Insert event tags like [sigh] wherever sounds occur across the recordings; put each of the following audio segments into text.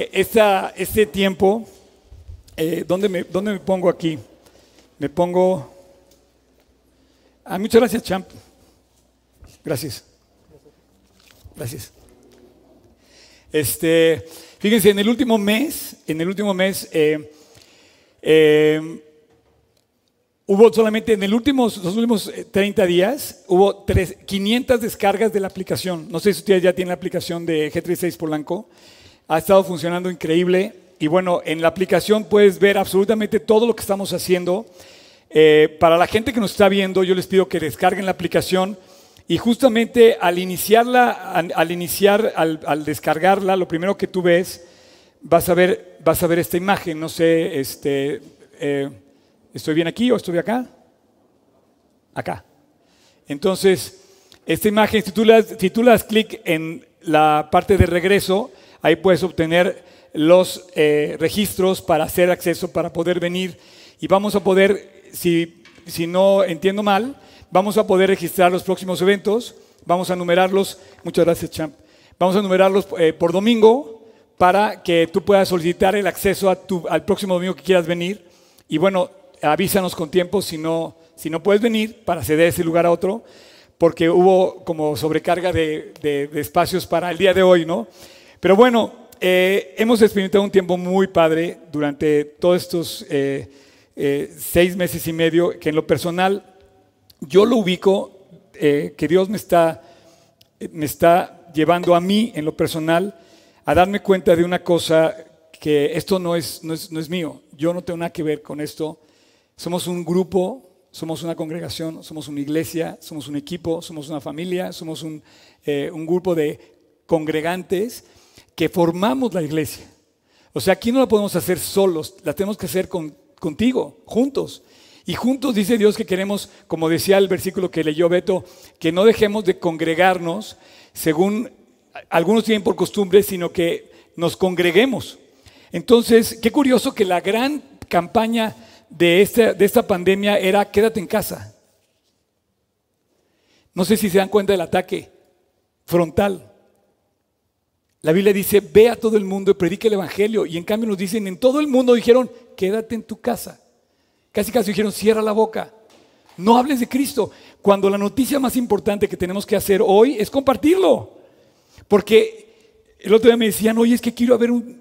Esta, este tiempo, eh, ¿dónde, me, ¿dónde me pongo aquí? Me pongo... Ah, muchas gracias, Champ. Gracias. Gracias. Este, fíjense, en el último mes, en el último mes, eh, eh, hubo solamente en el últimos, los últimos 30 días, hubo tres, 500 descargas de la aplicación. No sé si ustedes ya tienen la aplicación de G36 Polanco. Ha estado funcionando increíble. Y bueno, en la aplicación puedes ver absolutamente todo lo que estamos haciendo. Eh, para la gente que nos está viendo, yo les pido que descarguen la aplicación y justamente al iniciarla, al, iniciar, al, descargarla, lo primero que tú ves, vas a ver, vas a ver esta imagen. No sé, este, eh, ¿estoy bien aquí o estoy acá? Acá. Entonces, esta imagen, si tú le tú das clic en la parte de regreso, ahí puedes obtener los eh, registros para hacer acceso, para poder venir. Y vamos a poder, si, si no entiendo mal, vamos a poder registrar los próximos eventos, vamos a numerarlos, muchas gracias Champ, vamos a numerarlos eh, por domingo para que tú puedas solicitar el acceso al próximo domingo que quieras venir. Y bueno, avísanos con tiempo si no, si no puedes venir para ceder ese lugar a otro, porque hubo como sobrecarga de, de espacios para el día de hoy, ¿no? Pero bueno, eh, hemos experimentado un tiempo muy padre durante todos estos eh, eh, seis meses y medio, que en lo personal yo lo ubico, que Dios me está, me está llevando a mí en lo personal a darme cuenta de una cosa, que esto no es, no es, no es mío, yo no tengo nada que ver con esto. Somos un grupo, somos una congregación, somos una iglesia, somos un equipo, somos una familia, somos un, un grupo de congregantes que formamos la iglesia. O sea, aquí no la podemos hacer solos, la tenemos que hacer contigo, juntos. Y juntos dice Dios que queremos, como decía el versículo que leyó Beto, que no dejemos de congregarnos según algunos tienen por costumbre, sino que nos congreguemos. Entonces, qué curioso que la gran campaña de esta, de esta pandemia era quédate en casa. No sé si se dan cuenta del ataque frontal. La Biblia dice, ve a todo el mundo y predique el Evangelio. Y en cambio nos dicen, en todo el mundo dijeron, quédate en tu casa. Casi casi dijeron, cierra la boca. No hables de Cristo. Cuando la noticia más importante que tenemos que hacer hoy es compartirlo. Porque el otro día me decían, oye, es que quiero haber un,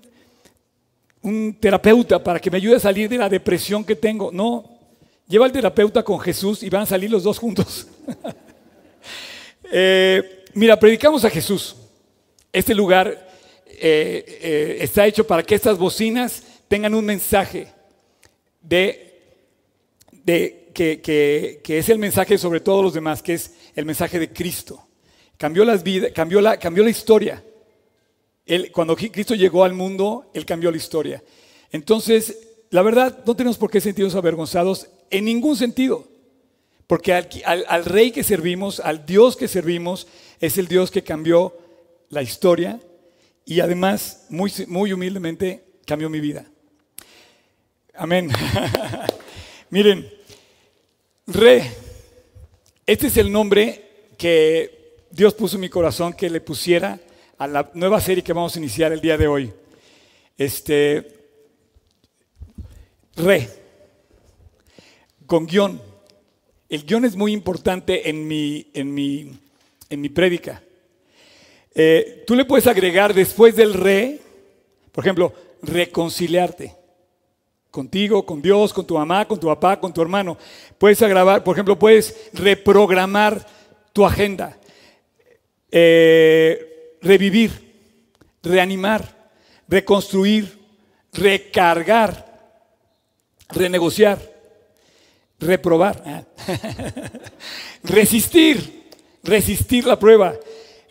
un terapeuta para que me ayude a salir de la depresión que tengo. No, lleva al terapeuta con Jesús y van a salir los dos juntos. [laughs] Eh, mira, predicamos a Jesús. Este lugar eh, eh, está hecho para que estas bocinas tengan un mensaje de, que, es el mensaje sobre todos los demás, que es el mensaje de Cristo. Cambió, las vidas, cambió, la, cambió la historia. cuando Cristo llegó al mundo, Él cambió la historia. Entonces, la verdad, no tenemos por qué sentirnos avergonzados en ningún sentido. Porque al, rey que servimos, al Dios que servimos, es el Dios que cambió la historia y además, muy, muy humildemente, cambió mi vida. Amén. [laughs] Miren, Re, este es el nombre que Dios puso en mi corazón que le pusiera a la nueva serie que vamos a iniciar el día de hoy. Este, Re, con guion. El guion es muy importante en mi, en mi, en mi prédica. Eh, tú le puedes agregar después del re, por ejemplo, reconciliarte contigo, con Dios, con tu mamá, con tu papá, con tu hermano. Puedes agregar, por ejemplo, puedes reprogramar tu agenda, eh, revivir, reanimar, reconstruir, recargar, renegociar, reprobar, ah. [laughs] resistir, resistir la prueba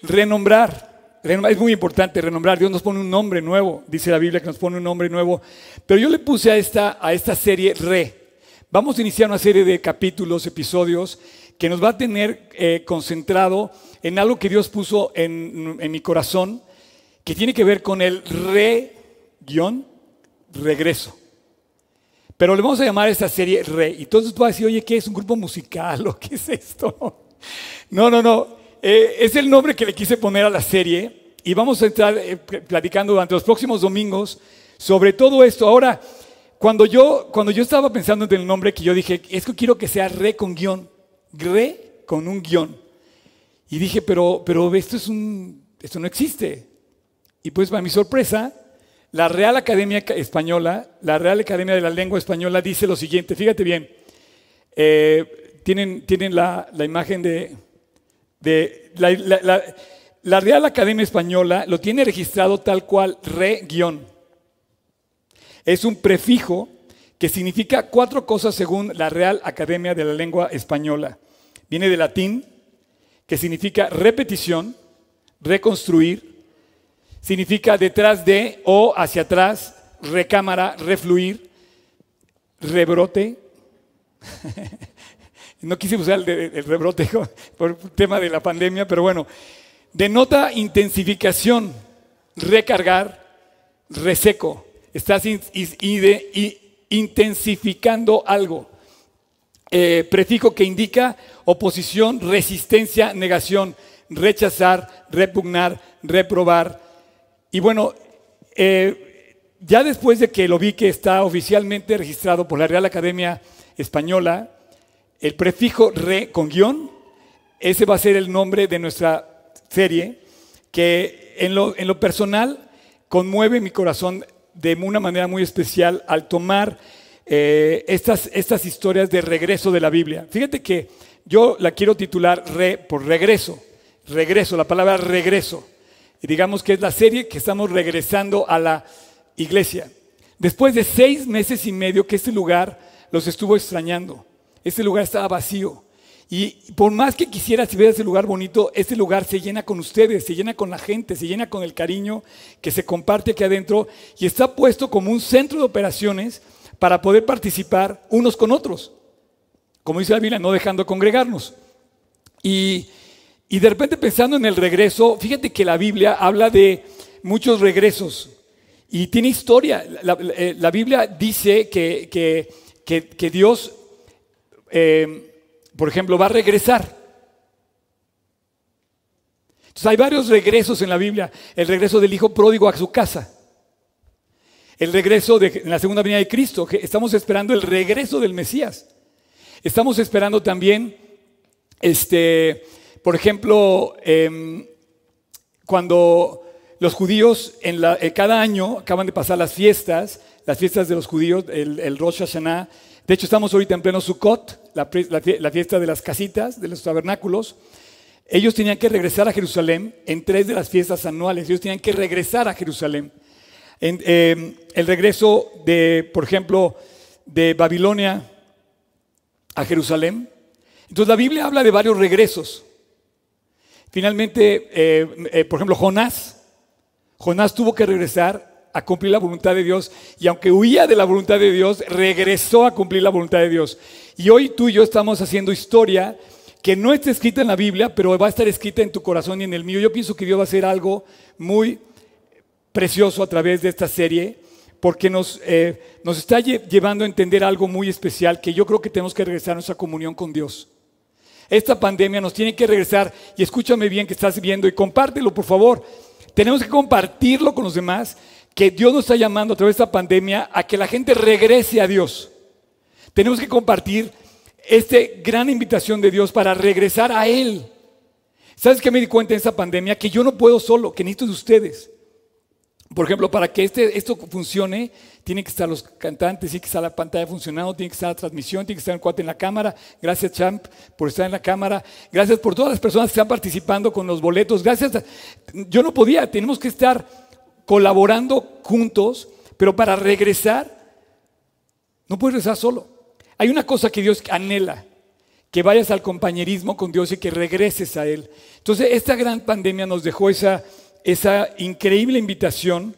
Renombrar. Es muy importante renombrar. Dios nos pone un nombre nuevo. Dice la Biblia que nos pone un nombre nuevo. Pero yo le puse a esta, a esta serie Re. Vamos a iniciar una serie de capítulos, episodios, que nos va a tener eh, concentrado en algo que Dios puso en, mi corazón, que tiene que ver con el re-regreso. Pero le vamos a llamar a esta serie Re. Y entonces tú vas a decir, oye, ¿qué es un grupo musical [laughs] o qué es esto? No, no, no. Eh, es el nombre que le quise poner a la serie y vamos a estar eh, platicando durante los próximos domingos sobre todo esto. Ahora, cuando yo, cuando yo estaba pensando en el nombre que yo dije, es que quiero que sea re con guion, re con un guion. Y dije, pero, pero esto, es un, esto no existe. Y pues para mi sorpresa, la Real Academia Española, la Real Academia de la Lengua Española dice lo siguiente, fíjate bien, eh, tienen, tienen la, imagen de, la, Real Academia Española lo tiene registrado tal cual re-guión. Es un prefijo que significa cuatro cosas según la Real Academia de la Lengua Española. Viene de latín, que significa repetición, reconstruir, significa detrás de o hacia atrás, recámara, refluir, rebrote. [laughs] no quise usar el, rebrote por el tema de la pandemia, pero bueno, denota intensificación, recargar, reseco. Estás intensificando algo. Eh, prefijo que indica oposición, resistencia, negación, rechazar, repugnar, reprobar. Y bueno, eh, ya después de que lo vi que está oficialmente registrado por la Real Academia Española, el prefijo re con guion, ese va a ser el nombre de nuestra serie, que en lo, en lo personal conmueve mi corazón de una manera muy especial al tomar eh, estas, estas historias de regreso de la Biblia. Fíjate que yo la quiero titular re, por regreso, regreso, la palabra regreso. Y digamos que es la serie que estamos regresando a la iglesia. Después de seis meses y medio que este lugar los estuvo extrañando, este lugar estaba vacío. Y por más que quisiera si ver ese lugar bonito, ese lugar se llena con ustedes, se llena con la gente, se llena con el cariño que se comparte aquí adentro y está puesto como un centro de operaciones para poder participar unos con otros. Como dice la Biblia, no dejando congregarnos. Y, de repente pensando en el regreso, fíjate que la Biblia habla de muchos regresos y tiene historia. La, eh, Biblia dice que, que, Dios, eh, por ejemplo, va a regresar. Entonces hay varios regresos en la Biblia. El regreso del hijo pródigo a su casa el regreso de la segunda venida de Cristo. Estamos esperando el regreso del Mesías. Estamos esperando también, este, por ejemplo, em, cuando los judíos en eh, cada año acaban de pasar las fiestas, las fiestas de los judíos, el, Rosh Hashanah. De hecho, estamos ahorita en pleno Sukkot, la, fiesta de las casitas, de los tabernáculos. Ellos tenían que regresar a Jerusalén en tres de las fiestas anuales. Ellos tenían que regresar a Jerusalén. Em, el regreso de, por ejemplo, de Babilonia a Jerusalén. Entonces la Biblia habla de varios regresos. Finalmente, eh, eh, por ejemplo, Jonás. Jonás tuvo que regresar a cumplir la voluntad de Dios y aunque huía de la voluntad de Dios, regresó a cumplir la voluntad de Dios. Y hoy tú y yo estamos haciendo historia que no está escrita en la Biblia, pero va a estar escrita en tu corazón y en el mío. Yo pienso que Dios va a hacer algo muy precioso a través de esta serie porque nos, eh, nos está llevando a entender algo muy especial que yo creo que tenemos que regresar a nuestra comunión con Dios. Esta pandemia nos tiene que regresar y escúchame bien que estás viendo y compártelo por favor. Tenemos que compartirlo con los demás que Dios nos está llamando a través de esta pandemia a que la gente regrese a Dios. Tenemos que compartir esta gran invitación de Dios para regresar a Él. ¿Sabes qué me di cuenta en esta pandemia? Que yo no puedo solo, que necesito de ustedes. Por ejemplo, para que este, esto funcione, tienen que estar los cantantes, tiene que estar la pantalla funcionando, tiene que estar la transmisión, tiene que estar el cuate en la cámara. Gracias, Champ, por estar en la cámara. Gracias por todas las personas que están participando con los boletos. Gracias. yo no podía, tenemos que estar colaborando juntos, pero para regresar, no puedes regresar solo. Hay una cosa que Dios anhela, que vayas al compañerismo con Dios y que regreses a Él. Entonces, esta gran pandemia nos dejó esa esa increíble invitación.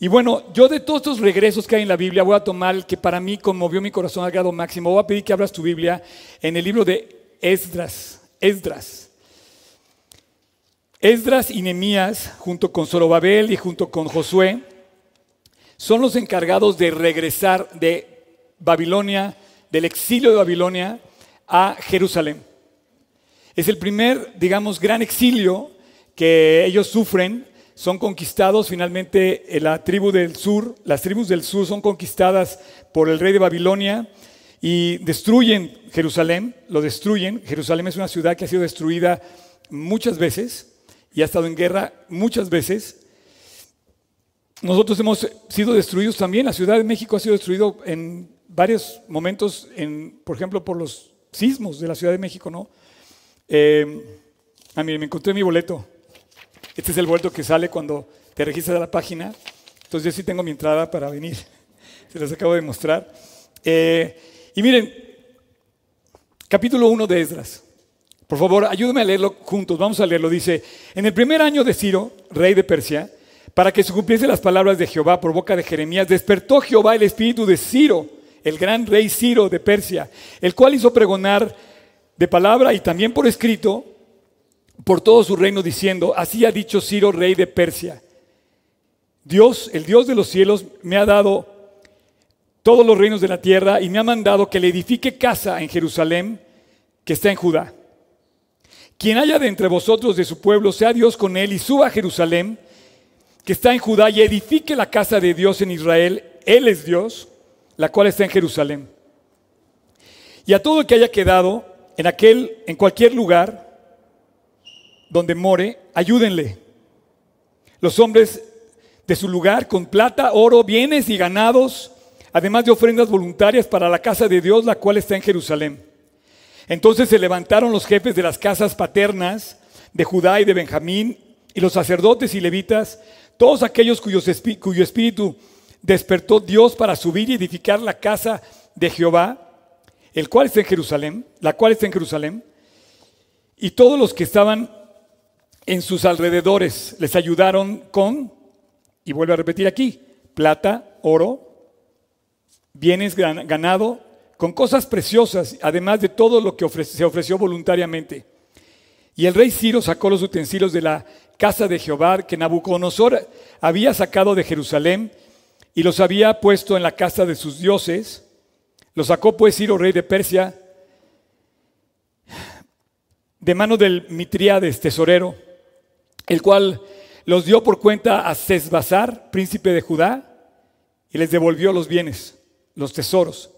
Y bueno, yo de todos estos regresos que hay en la Biblia voy a tomar el que para mí conmovió mi corazón al grado máximo. Voy a pedir que abras tu Biblia en el libro de Esdras. Esdras. Esdras y Nemías, junto con Zorobabel y junto con Josué, son los encargados de regresar de Babilonia, del exilio de Babilonia, a Jerusalén. Es el primer, digamos, gran exilio que ellos sufren son conquistados finalmente eh, la tribu del sur, las tribus del sur son conquistadas por el rey de Babilonia y destruyen Jerusalén, lo destruyen. Jerusalén es una ciudad que ha sido destruida muchas veces y ha estado en guerra muchas veces. Nosotros hemos sido destruidos también, la Ciudad de México ha sido destruido en varios momentos, en, por ejemplo, por los sismos de la Ciudad de México, ¿no? Eh, ah, mire, me encontré mi boleto. Este es el boleto que sale cuando te registras a la página. Entonces yo sí tengo mi entrada para venir. [laughs] Se las acabo de mostrar. Eh, y miren, capítulo 1 de Esdras. Por favor, ayúdenme a leerlo juntos. Vamos a leerlo. Dice, en el primer año de Ciro, rey de Persia, para que se cumpliesen las palabras de Jehová por boca de Jeremías, despertó Jehová el espíritu de Ciro el gran rey Ciro de Persia, el cual hizo pregonar de palabra y también por escrito por todo su reino diciendo, así ha dicho Ciro, rey de Persia, Dios, el Dios de los cielos, me ha dado todos los reinos de la tierra y me ha mandado que le edifique casa en Jerusalén, que está en Judá. Quien haya de entre vosotros de su pueblo, sea Dios con él y suba a Jerusalén, que está en Judá, y edifique la casa de Dios en Israel. Él es Dios la cual está en Jerusalén. Y a todo el que haya quedado en aquel, en cualquier lugar donde more, ayúdenle. Los hombres de su lugar con plata, oro, bienes y ganados, además de ofrendas voluntarias para la casa de Dios, la cual está en Jerusalén. Entonces se levantaron los jefes de las casas paternas de Judá y de Benjamín, y los sacerdotes y levitas, todos aquellos cuyo espíritu despertó Dios para subir y edificar la casa de Jehová, el cual está en Jerusalén, la cual está en Jerusalén, y todos los que estaban en sus alrededores les ayudaron con, y vuelvo a repetir aquí, plata, oro, bienes ganado, con cosas preciosas, además de todo lo que se ofreció voluntariamente. Y el rey Ciro sacó los utensilios de la casa de Jehová que Nabucodonosor había sacado de Jerusalén y los había puesto en la casa de sus dioses. Los sacó pues Ciro, rey de Persia, de mano del Mitriades, tesorero, el cual los dio por cuenta a Sesbazar, príncipe de Judá, y les devolvió los bienes, los tesoros.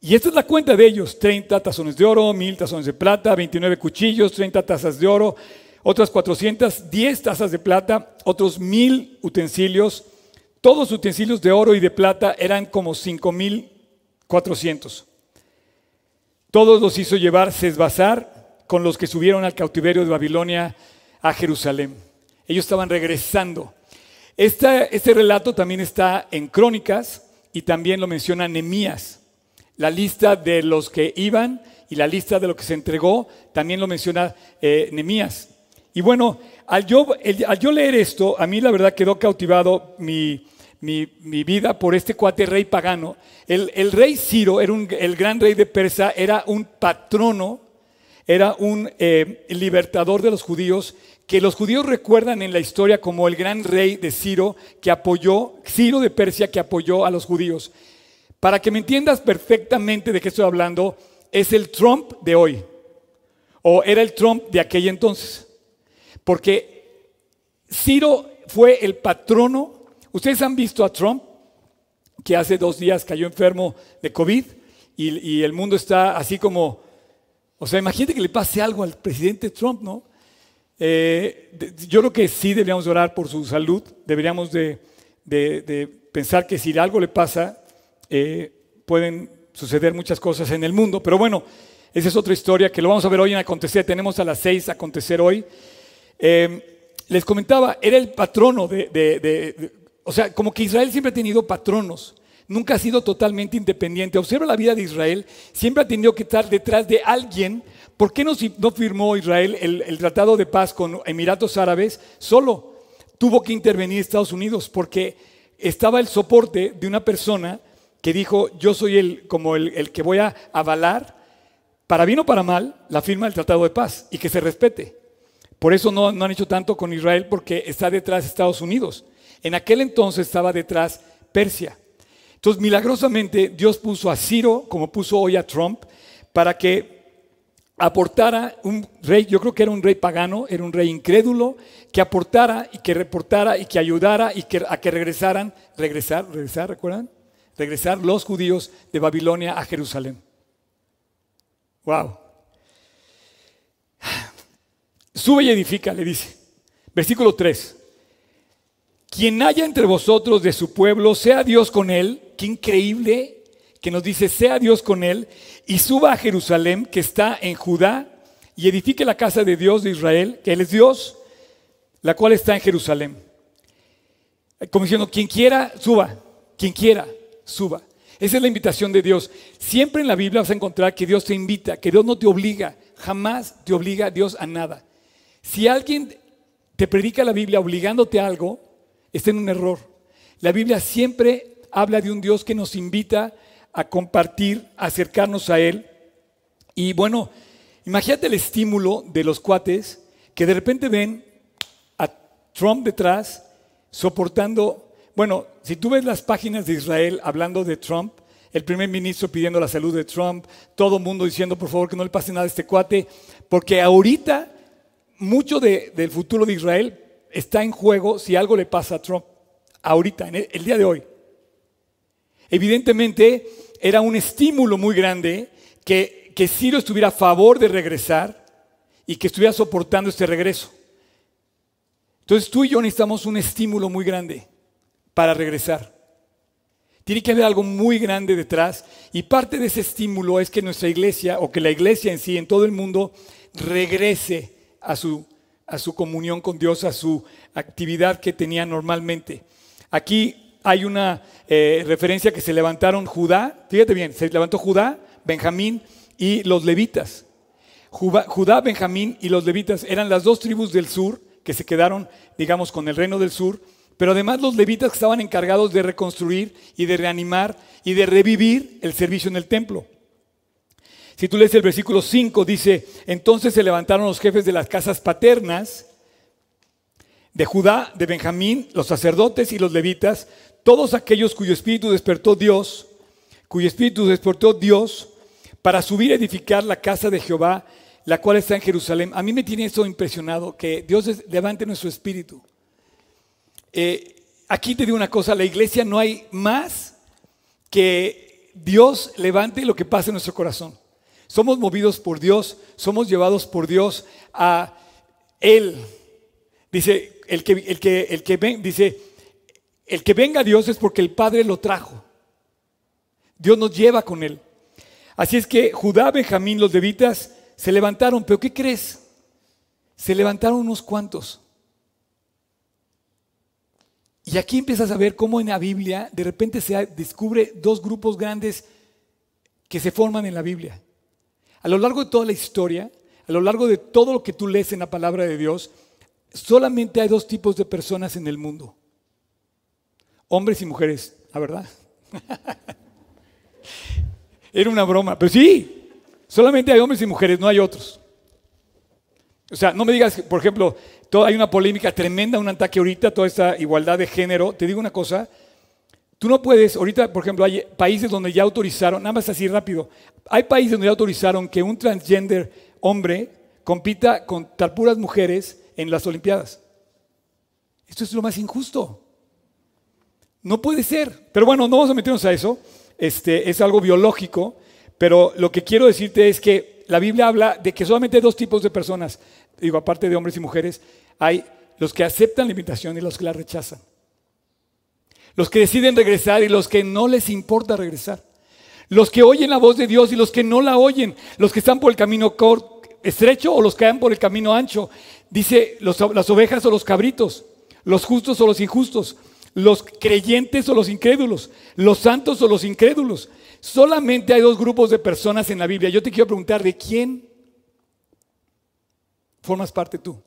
Y esta es la cuenta de ellos, 30 tazones de oro, 1000 tazones de plata, 29 cuchillos, 30 tazas de oro, otras 410 tazas de plata, otros 1000 utensilios, todos utensilios de oro y de plata eran como 5.400. Todos los hizo llevar Sesbazar con los que subieron al cautiverio de Babilonia a Jerusalén. Ellos estaban regresando. este relato también está en Crónicas y también lo menciona Nemías. La lista de los que iban y la lista de lo que se entregó también lo menciona eh, Nemías. Y bueno, al yo, al yo leer esto, a mí la verdad quedó cautivado mi, mi, vida por este cuate rey pagano. El, rey Ciro, era el gran rey de Persa, era un patrono, era un eh, libertador de los judíos, que los judíos recuerdan en la historia como el gran rey de Ciro, que apoyó, Ciro de Persia, que apoyó a los judíos. Para que me entiendas perfectamente de qué estoy hablando, es el Trump de hoy, o era el Trump de aquel entonces, porque Ciro fue el patrono. Ustedes han visto a Trump, que hace dos días cayó enfermo de COVID y, el mundo está así como, o sea, imagínate que le pase algo al presidente Trump, ¿no? Eh, yo creo que sí deberíamos orar por su salud, deberíamos de, pensar que si algo le pasa, eh, pueden suceder muchas cosas en el mundo, pero bueno, esa es otra historia que lo vamos a ver hoy en Acontecer, tenemos a las seis Acontecer hoy. Eh, les comentaba, era el patrono de o sea, como que Israel siempre ha tenido patronos, nunca ha sido totalmente independiente. Observa la vida de Israel, siempre ha tenido que estar detrás de alguien. ¿Por qué no, firmó Israel el, tratado de paz con Emiratos Árabes solo? Tuvo que intervenir Estados Unidos porque estaba el soporte de una persona que dijo, yo soy el, como el, que voy a avalar, para bien o para mal, la firma del Tratado de Paz y que se respete. Por eso no, no han hecho tanto con Israel porque está detrás de Estados Unidos. En aquel entonces estaba detrás Persia. Entonces, milagrosamente, Dios puso a Ciro, como puso hoy a Trump, para que aportara un rey, yo creo que era un rey pagano, era un rey incrédulo, que aportara y que reportara y que ayudara y que, a que regresaran, regresar, regresar, ¿recuerdan? Regresar los judíos de Babilonia a Jerusalén. Wow. Sube y edifica, le dice. Versículo 3. Quien haya entre vosotros de su pueblo, sea Dios con él. Qué increíble que nos dice, sea Dios con él, y suba a Jerusalén, que está en Judá, y edifique la casa de Dios de Israel, que él es Dios, la cual está en Jerusalén. Como diciendo, quien quiera, suba. Quien quiera, suba. Esa es la invitación de Dios. Siempre en la Biblia vas a encontrar que Dios te invita, que Dios no te obliga. Jamás te obliga Dios a nada. Si alguien te predica la Biblia obligándote a algo, está en un error. La Biblia siempre habla de un Dios que nos invita a compartir, a acercarnos a Él. Y bueno, imagínate el estímulo de los cuates que de repente ven a Trump detrás soportando, bueno, si tú ves las páginas de Israel hablando de Trump, el primer ministro pidiendo la salud de Trump, todo el mundo diciendo por favor que no le pase nada a este cuate, porque ahorita mucho del futuro de Israel está en juego si algo le pasa a Trump, ahorita, en el, día de hoy. Evidentemente era un estímulo muy grande que, que Ciro estuviera a favor de regresar y que estuviera soportando este regreso. Entonces tú y yo necesitamos un estímulo muy grande para regresar. Tiene que haber algo muy grande detrás y parte de ese estímulo es que nuestra iglesia o que la iglesia en sí, en todo el mundo, regrese a su, a su comunión con Dios, a su actividad que tenía normalmente. Aquí hay una eh, referencia que se levantaron Judá, fíjate bien, se levantó Judá, Benjamín y los levitas. Judá, Benjamín y los levitas eran las dos tribus del sur que se quedaron, digamos, con el reino del sur, pero además los levitas que estaban encargados de reconstruir y de reanimar y de revivir el servicio en el templo. Si tú lees el versículo 5, dice, entonces se levantaron los jefes de las casas paternas de Judá, de Benjamín, los sacerdotes y los levitas, todos aquellos cuyo espíritu despertó Dios, cuyo espíritu despertó Dios para subir a edificar la casa de Jehová, la cual está en Jerusalén. A mí me tiene eso impresionado, que Dios levante nuestro espíritu. Eh, aquí te digo una cosa, la iglesia no hay más que Dios levante lo que pasa en nuestro corazón. Somos movidos por Dios, somos llevados por Dios a Él. Dice, el que, el que, el que dice, el que venga a Dios es porque el Padre lo trajo. Dios nos lleva con Él. Así es que Judá, Benjamín, los levitas se levantaron, pero ¿qué crees? Se levantaron unos cuantos. Y aquí empiezas a ver cómo en la Biblia de repente se descubre dos grupos grandes que se forman en la Biblia. A lo largo de toda la historia, a lo largo de todo lo que tú lees en la palabra de Dios, solamente hay dos tipos de personas en el mundo. Hombres y mujeres, la verdad. [laughs] Era una broma, pero sí, solamente hay hombres y mujeres, no hay otros. O sea, no me digas, por ejemplo, hay una polémica tremenda, un ataque ahorita, toda esta igualdad de género. Te digo una cosa, Tú no puedes, ahorita por ejemplo hay países donde ya autorizaron, nada más así rápido, hay países donde ya autorizaron que un transgender hombre compita con tal puras mujeres en las Olimpiadas. Esto es lo más injusto. No puede ser. Pero bueno, no vamos a meternos a eso. Este, es algo biológico. Pero lo que quiero decirte es que la Biblia habla de que solamente hay dos tipos de personas, digo, aparte de hombres y mujeres, hay los que aceptan la invitación y los que la rechazan los que deciden regresar y los que no les importa regresar, los que oyen la voz de Dios y los que no la oyen, los que están por el camino estrecho o los que van por el camino ancho, dice las ovejas o los cabritos, los justos o los injustos, los creyentes o los incrédulos, los santos o los incrédulos. Solamente hay dos grupos de personas en la Biblia. Yo te quiero preguntar, ¿de quién formas parte tú?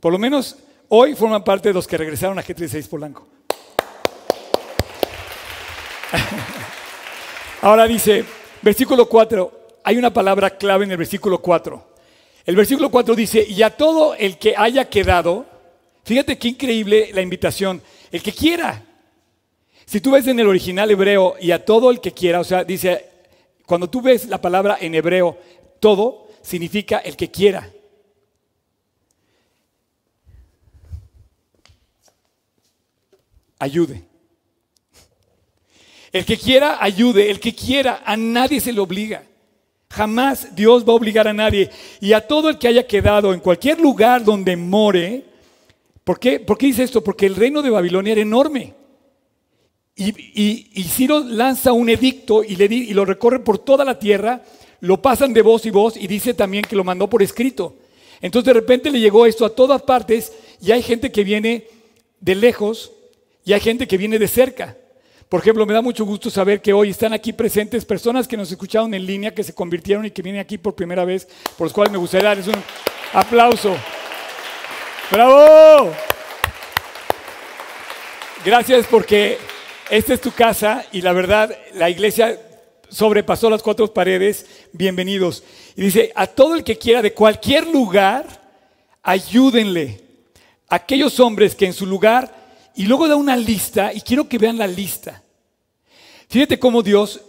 Por lo menos hoy forman parte de los que regresaron a G36 Polanco. [laughs] Ahora dice, versículo 4, hay una palabra clave en el versículo 4. El versículo 4 dice, y a todo el que haya quedado, fíjate qué increíble la invitación, el que quiera. Si tú ves en el original hebreo, y a todo el que quiera, o sea, dice, cuando tú ves la palabra en hebreo, todo significa el que quiera. Ayude. El que quiera, ayude. El que quiera, a nadie se le obliga. Jamás Dios va a obligar a nadie. Y a todo el que haya quedado en cualquier lugar donde more, ¿por qué, ¿Por qué dice esto? Porque el reino de Babilonia era enorme. Y, Ciro lanza un edicto y, y lo recorre por toda la tierra, lo pasan de voz y voz y dice también que lo mandó por escrito. Entonces de repente le llegó esto a todas partes y hay gente que viene de lejos y hay gente que viene de cerca. Por ejemplo, me da mucho gusto saber que hoy están aquí presentes personas que nos escucharon en línea, que se convirtieron y que vienen aquí por primera vez, por los cuales me gustaría darles un aplauso. ¡Bravo! Gracias porque esta es tu casa y la verdad, la iglesia sobrepasó las cuatro paredes. Bienvenidos. Y dice, a todo el que quiera de cualquier lugar, ayúdenle. Aquellos hombres que en su lugar, y luego da una lista, y quiero que vean la lista. Fíjate cómo Dios,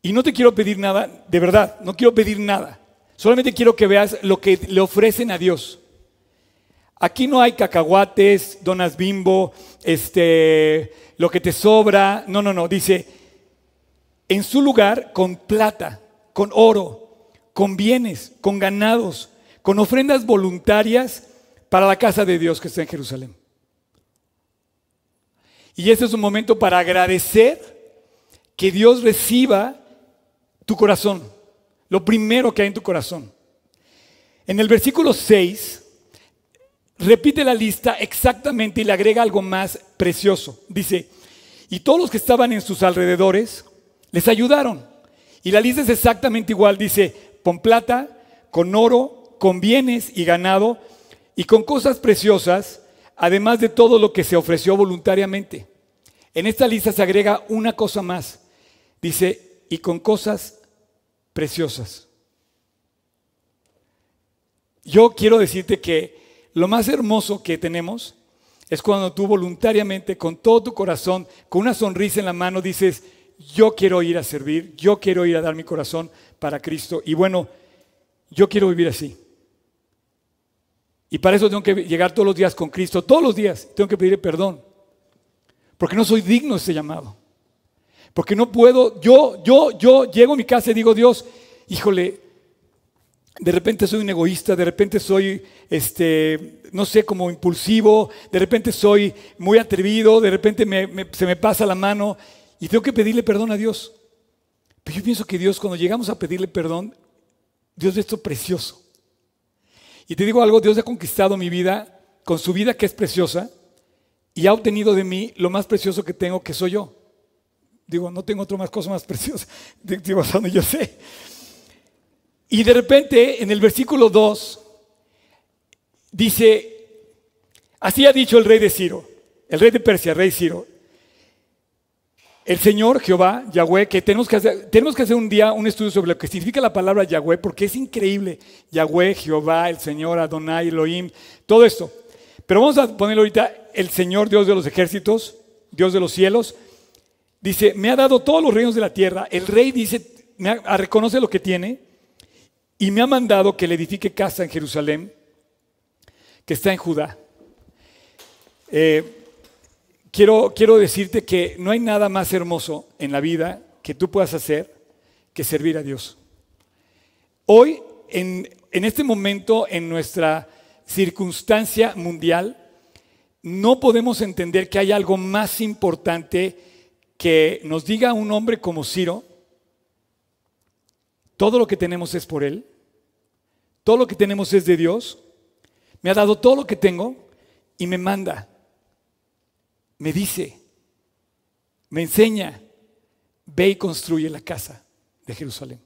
y no te quiero pedir nada, de verdad, no quiero pedir nada. Solamente quiero que veas lo que le ofrecen a Dios. Aquí no hay cacahuates, donas bimbo, este, lo que te sobra. No, no, no. Dice, en su lugar con plata, con oro, con bienes, con ganados, con ofrendas voluntarias para la casa de Dios que está en Jerusalén. Y este es un momento para agradecer que Dios reciba tu corazón, lo primero que hay en tu corazón. En el versículo 6 repite la lista exactamente y le agrega algo más precioso. Dice, y todos los que estaban en sus alrededores les ayudaron. Y la lista es exactamente igual. Dice, con plata, con oro, con bienes y ganado, y con cosas preciosas, además de todo lo que se ofreció voluntariamente. En esta lista se agrega una cosa más. Dice, y con cosas preciosas. Yo quiero decirte que lo más hermoso que tenemos es cuando tú voluntariamente, con todo tu corazón, con una sonrisa en la mano, dices, yo quiero ir a servir, yo quiero ir a dar mi corazón para Cristo. Y bueno, yo quiero vivir así. Y para eso tengo que llegar todos los días con Cristo, todos los días tengo que pedirle perdón. Porque no soy digno de ese llamado. Porque no puedo, yo, yo, yo llego a mi casa y digo, Dios, híjole, de repente soy un egoísta, de repente soy, este, no sé, como impulsivo, de repente soy muy atrevido, de repente se me pasa la mano y tengo que pedirle perdón a Dios. Pero yo pienso que Dios, cuando llegamos a pedirle perdón, Dios ve esto precioso. Y te digo algo, Dios ha conquistado mi vida con su vida que es preciosa y ha obtenido de mí lo más precioso que tengo, que soy yo. Digo, no tengo otra más cosa más [laughs] preciosa. Digo, yo sé. Y de repente en el versículo 2 dice, así ha dicho el rey de Ciro, el rey de Persia, rey Ciro, el Señor Jehová, Yahweh, que tenemos que, hacer, tenemos que hacer un día un estudio sobre lo que significa la palabra Yahweh, porque es increíble. Yahweh, Jehová, el Señor, Adonai, Elohim, todo esto. Pero vamos a poner ahorita el Señor, Dios de los ejércitos, Dios de los cielos. Dice, me ha dado todos los reinos de la tierra. El rey dice, me reconoce lo que tiene y me ha mandado que le edifique casa en Jerusalén, que está en Judá. Eh, quiero, quiero decirte que no hay nada más hermoso en la vida que tú puedas hacer que servir a Dios. Hoy, en, en este momento, en nuestra circunstancia mundial, no podemos entender que hay algo más importante que nos diga un hombre como Ciro, todo lo que tenemos es por Él. Todo lo que tenemos es de Dios. Me ha dado todo lo que tengo y me manda. Me dice, me enseña, ve y construye la casa de Jerusalén.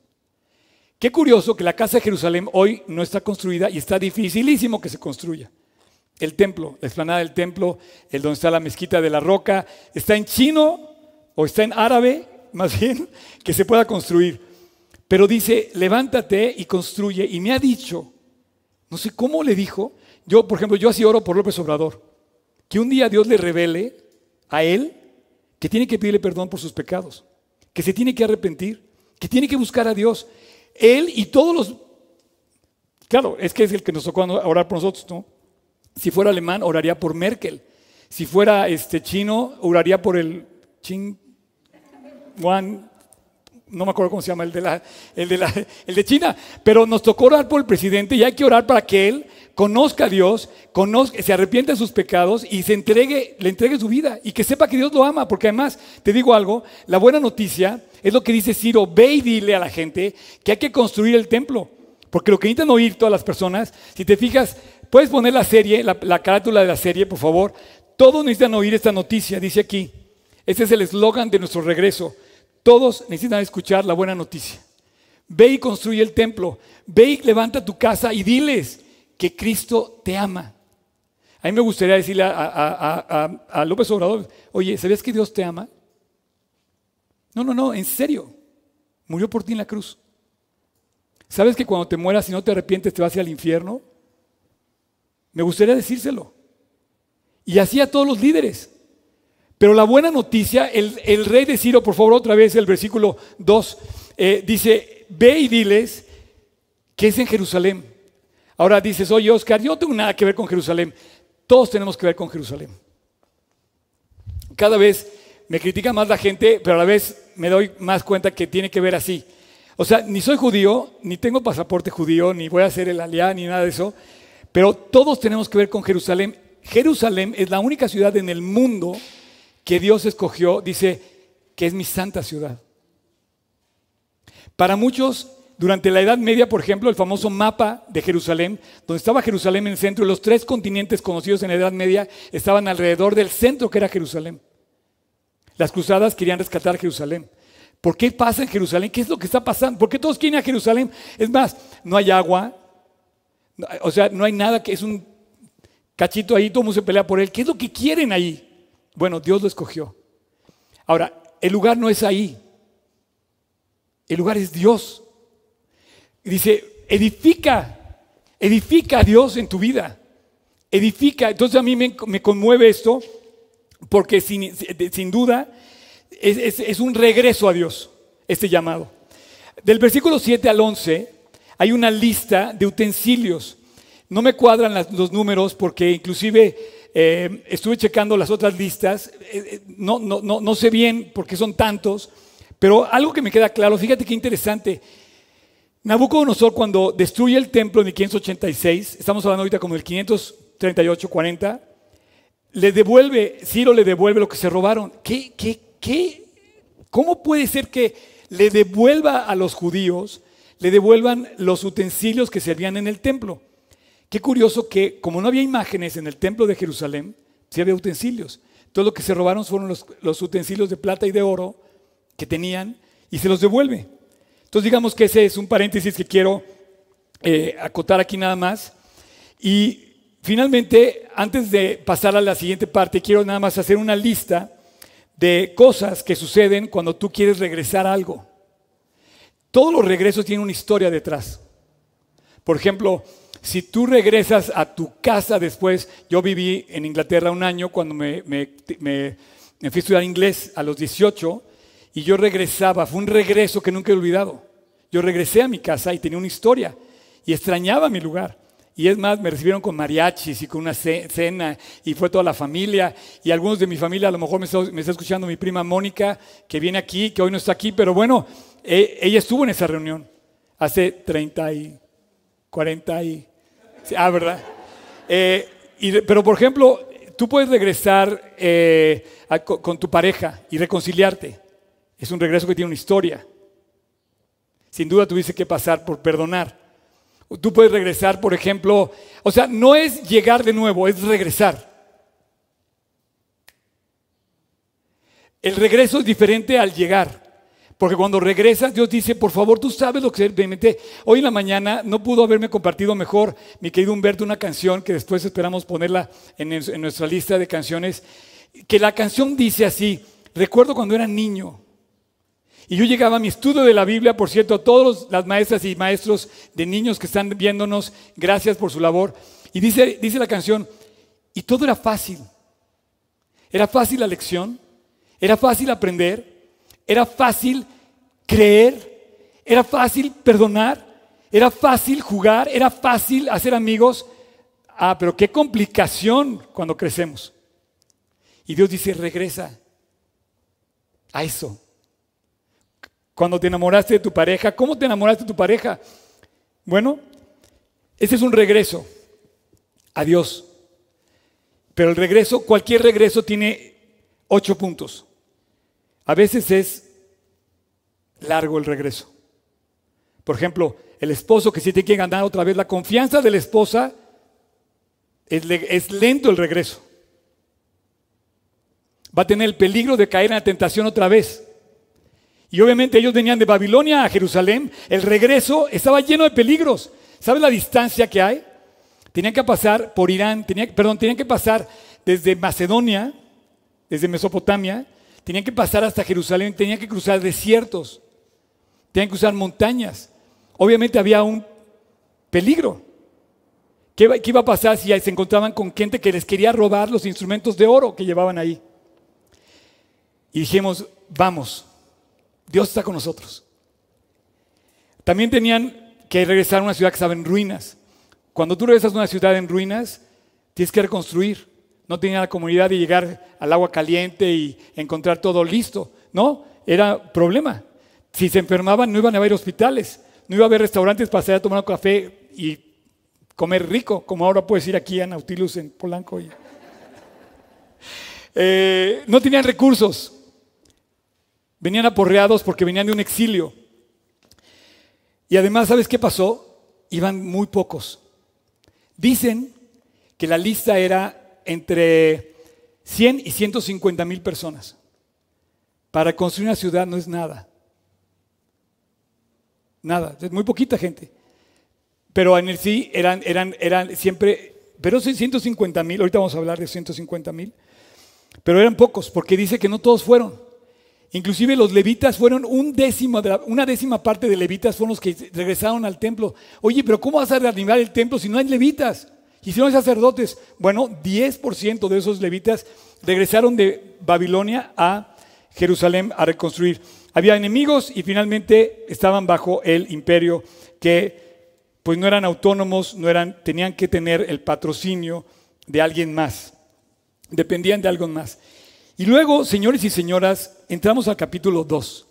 Qué curioso que la casa de Jerusalén hoy no está construida y está dificilísimo que se construya. El templo, la explanada del templo, el donde está la mezquita de la roca, está en chino o está en árabe, [laughs] más bien, que se pueda construir. Pero dice, levántate y construye. Y me ha dicho, no sé cómo le dijo, yo, por ejemplo, yo así oro por López Obrador, que un día Dios le revele a él que tiene que pedirle perdón por sus pecados, que se tiene que arrepentir, que tiene que buscar a Dios. él y todos los... Claro, es que es el que nos tocó orar por nosotros, ¿no? Si fuera alemán, oraría por Merkel. Si fuera este, chino, oraría por el Chin Juan, no me acuerdo cómo se llama, el de, la, el, de la, el de China. Pero nos tocó orar por el presidente y hay que orar para que él conozca a Dios, conozca, se arrepiente de sus pecados y entregue, le entregue su vida y que sepa que Dios lo ama. Porque además, te digo algo, la buena noticia es lo que dice Ciro, ve y dile a la gente que hay que construir el templo. Porque lo que necesitan oír todas las personas, si te fijas, puedes poner la serie, la, la carátula de la serie, por favor. Todos necesitan oír esta noticia, dice aquí. Ese es el eslogan de nuestro regreso. Todos necesitan escuchar la buena noticia. Ve y construye el templo. Ve y levanta tu casa y diles que Cristo te ama. A mí me gustaría decirle a, López Obrador, oye, ¿sabías que Dios te ama? No, no, no, en serio. Murió por ti en la cruz. ¿Sabes que cuando te mueras y no te arrepientes te vas al infierno? Me gustaría decírselo. Y así a todos los líderes. Pero la buena noticia, el, rey de Ciro, por favor, otra vez el versículo 2, eh, dice, ve y diles que es en Jerusalem. Ahora dices, oye Oscar, yo no tengo nada que ver con Jerusalén. Todos tenemos que ver con Jerusalén. Cada vez me critica más la gente, pero a la vez me doy más cuenta que tiene que ver así. O sea, ni soy judío, ni tengo pasaporte judío, ni voy a hacer el aliá, ni nada de eso, pero todos tenemos que ver con Jerusalén. Jerusalén es la única ciudad en el mundo que Dios escogió, dice que es mi santa ciudad. Para muchos, durante la Edad Media, por ejemplo, el famoso mapa de Jerusalén, donde estaba Jerusalén en el centro, los tres continentes conocidos en la Edad Media estaban alrededor del centro que era Jerusalén. Las cruzadas querían rescatar Jerusalén. ¿Por qué pasa en Jerusalén? ¿Qué es lo que está pasando? ¿Por qué todos quieren a Jerusalén? Es más, no hay agua, o sea, no hay nada que es un cachito ahí, todo el mundo se pelea por él. ¿Qué es lo que quieren ahí? Bueno, Dios lo escogió. Ahora, el lugar no es ahí. El lugar es Dios. Dice, edifica, edifica a Dios en tu vida. Edifica. Entonces a mí me, conmueve esto porque sin, duda es, un regreso a Dios, este llamado. Del versículo 7 al 11 hay una lista de utensilios. No me cuadran los números porque inclusive eh, estuve checando las otras listas. Eh, eh, no, no, no, no sé bien por qué son tantos, pero algo que me queda claro, fíjate qué interesante. Nabucodonosor cuando destruye el templo en el 586, estamos hablando ahorita como el 538-40, le devuelve, Ciro le devuelve lo que se robaron. ¿Qué, qué, qué? ¿Cómo puede ser que le devuelva a los judíos, le devuelvan los utensilios que servían en el templo? Qué curioso que como no había imágenes en el templo de Jerusalén, sí había utensilios. Todo lo que se robaron fueron los, los utensilios de plata y de oro que tenían y se los devuelve. Entonces digamos que ese es un paréntesis que quiero eh, acotar aquí nada más. Y finalmente, antes de pasar a la siguiente parte, quiero nada más hacer una lista de cosas que suceden cuando tú quieres regresar a algo. Todos los regresos tienen una historia detrás. Por ejemplo, si tú regresas a tu casa después, yo viví en Inglaterra un año cuando me, me, me, me fui a estudiar inglés a los 18 y yo regresaba, fue un regreso que nunca he olvidado. Yo regresé a mi casa y tenía una historia y extrañaba mi lugar. Y es más, me recibieron con mariachis y con una cena y fue toda la familia. Y algunos de mi familia, a lo mejor me está, escuchando mi prima Mónica, que viene aquí, que hoy no está aquí, pero bueno, e, ella estuvo en esa reunión hace 30 y 40 y... Ah, ¿verdad? Eh, pero por ejemplo, tú puedes regresar eh, con tu pareja y reconciliarte. Es un regreso que tiene una historia. Sin duda tuviste que pasar por perdonar. Tú puedes regresar, por ejemplo, o sea, no es llegar de nuevo, es regresar. El regreso es diferente al llegar. Porque cuando regresas, Dios dice, por favor, tú sabes lo que experimenté. Hoy en la mañana no pudo haberme compartido mejor, mi querido Humberto, una canción que después esperamos ponerla en nuestra lista de canciones. Que la canción dice así, recuerdo cuando era niño, y yo llegaba a mi estudio de la Biblia, por cierto, a todas las maestras y maestros de niños que están viéndonos, gracias por su labor. Y dice, dice la canción, y todo era fácil. Era fácil la lección, era fácil aprender, era fácil creer, Era fácil perdonar, era fácil jugar, era fácil hacer amigos. Ah, pero qué complicación cuando crecemos. Y Dios dice, regresa a eso. Cuando te enamoraste de tu pareja, ¿cómo te enamoraste de tu pareja? Bueno, ese es un regreso a Dios. Pero el regreso, cualquier regreso tiene ocho puntos. A veces es largo el regreso. Por ejemplo, el esposo que si tiene que ganar otra vez la confianza de la esposa, es, es lento el regreso. Va a tener el peligro de caer en la tentación otra vez. Y obviamente ellos venían de Babilonia a Jerusalén. El regreso estaba lleno de peligros. ¿Sabes la distancia que hay? Tenían que pasar por Irán, perdón, tenían que pasar desde Macedonia, desde Mesopotamia, tenían que pasar hasta Jerusalén, tenían que cruzar desiertos, tenían que cruzar montañas. Obviamente había un peligro. ¿Qué, ¿Qué iba a pasar si se encontraban con gente que les quería robar los instrumentos de oro que llevaban ahí? Y dijimos, vamos, Dios está con nosotros. También tenían que regresar a una ciudad que estaba en ruinas. Cuando tú regresas a una ciudad en ruinas, tienes que reconstruir. No tenía la comunidad de llegar al agua caliente y encontrar todo listo. No, era problema. Si se enfermaban, no iban a haber hospitales, no iba a haber restaurantes para salir a tomar un café y comer rico, como ahora puedes ir aquí a Nautilus en Polanco. [laughs] Eh, no tenían recursos. Venían aporreados porque venían de un exilio. Y además, ¿sabes qué pasó? Iban muy pocos. Dicen que la lista era entre 100 y 150 mil personas. Para construir una ciudad no es nada. Nada, es muy poquita gente. Pero en el sí eran, eran, eran siempre, pero 150 mil, ahorita vamos a hablar de 150 mil, pero eran pocos, porque dice que no todos fueron. Inclusive los levitas fueron un décimo una décima parte de levitas fueron los que regresaron al templo. Oye, pero ¿cómo vas a reanimar el templo si no hay levitas? Y si no hay sacerdotes. Bueno, 10% de esos levitas regresaron de Babilonia a Jerusalén a reconstruir. Había enemigos y finalmente estaban bajo el imperio que pues no eran autónomos, no eran, tenían que tener el patrocinio de alguien más. Dependían de algo más. Y luego, señores y señoras, entramos al capítulo 2.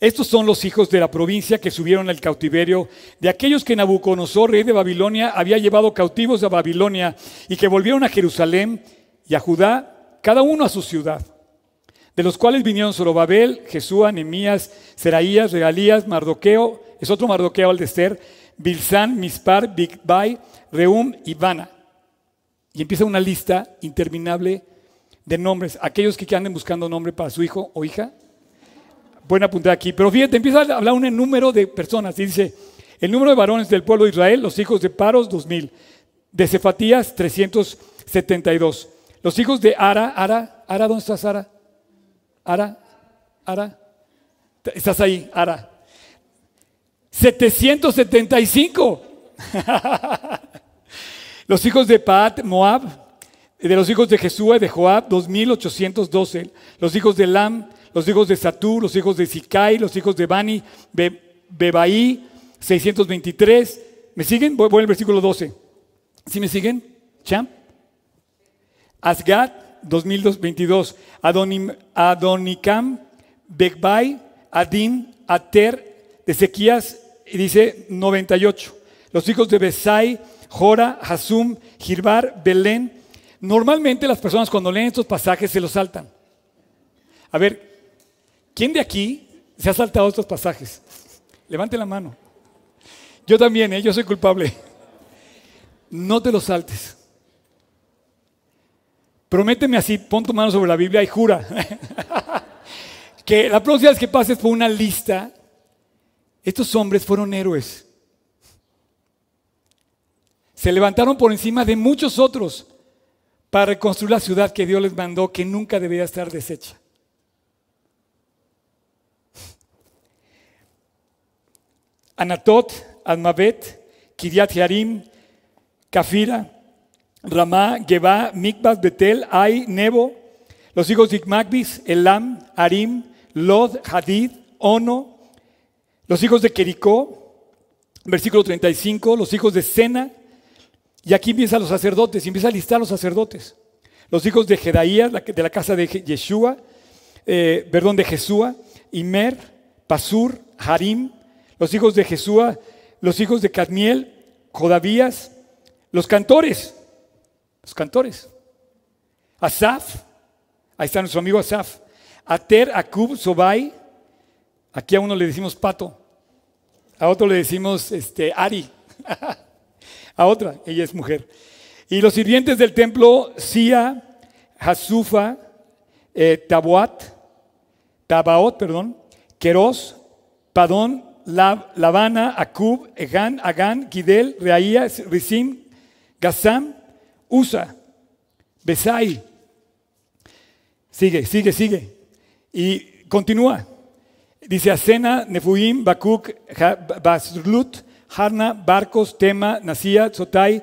Estos son los hijos de la provincia que subieron al cautiverio, de aquellos que Nabucodonosor, rey de Babilonia, había llevado cautivos a Babilonia y que volvieron a Jerusalén y a Judá, cada uno a su ciudad. De los cuales vinieron Zorobabel, Jesúa, Nemías, Seraías, Regalías, Mardoqueo, es otro Mardoqueo al de Esther, Bilsán, Mispar, Bigbai, Reum y Bana. Y empieza una lista interminable de nombres. Aquellos que anden buscando nombre para su hijo o hija, pueden apuntar aquí. Pero fíjate, empieza a hablar un número de personas. Y dice, el número de varones del pueblo de Israel, los hijos de Paros, 2000. De Cefatías, 372. Los hijos de Ara, Ara, Ara, ¿dónde estás, Ara? Ara, Ara. Estás ahí, Ara. 775. [laughs] Los hijos de Paat, Moab, de los hijos de Jesúa y de Joab, 2812. Los hijos de Lam, los hijos de Satú, los hijos de Sicai, los hijos de Bani, Bebaí, 623. ¿Me siguen? Voy, voy al versículo 12. ¿Sí me siguen? ¿Cham? Asgad, 2022. Adonim, Adonicam, Begbai, Adin, Ater, de Ezequías, y dice 98. Los hijos de Besai, Jora, Hasum, Girbar, Belén. Normalmente las personas cuando leen estos pasajes se los saltan. A ver, ¿quién de aquí se ha saltado estos pasajes? Levante la mano. Yo también, ¿eh? yo soy culpable. No te los saltes. Prométeme así, pon tu mano sobre la Biblia y jura [laughs] que la próxima vez que pases por una lista, estos hombres fueron héroes se levantaron por encima de muchos otros para reconstruir la ciudad que Dios les mandó, que nunca debía estar deshecha. Anatot, Almabet, Kiriat Yarim, Kafira, Ramá, Geba, Mikbas, Betel, Ai, Nebo, los hijos de Ikmagbis, Elam, Arim, Lod, Hadid, Ono, los hijos de Jericó, versículo 35, los hijos de Sena, y aquí empiezan los sacerdotes, y empieza a listar los sacerdotes. Los hijos de Jedaías, de la casa de Yeshua, eh, perdón, de Jesúa, Imer, Pasur, Harim, los hijos de Jesúa, los hijos de Cadmiel, Jodavías, los cantores, los cantores. Asaf, ahí está nuestro amigo Asaf. Ater, Akub, Sobai, aquí a uno le decimos pato, a otro le decimos este, Ari, [laughs] a otra, ella es mujer. Y los sirvientes del templo, Sia, Hasufa, eh, Tabuat, Tabaot, perdón, Queros, Padón, Lavana, Akub, Egan, Agán, Gidel, Reaía, Rizim, Gazam, Usa, Besai. Sigue, sigue, sigue. Y continúa. Dice Asena, Nefuim, Bakuk, Baslut, Harna, Barcos, Tema, Nasía, Sotai.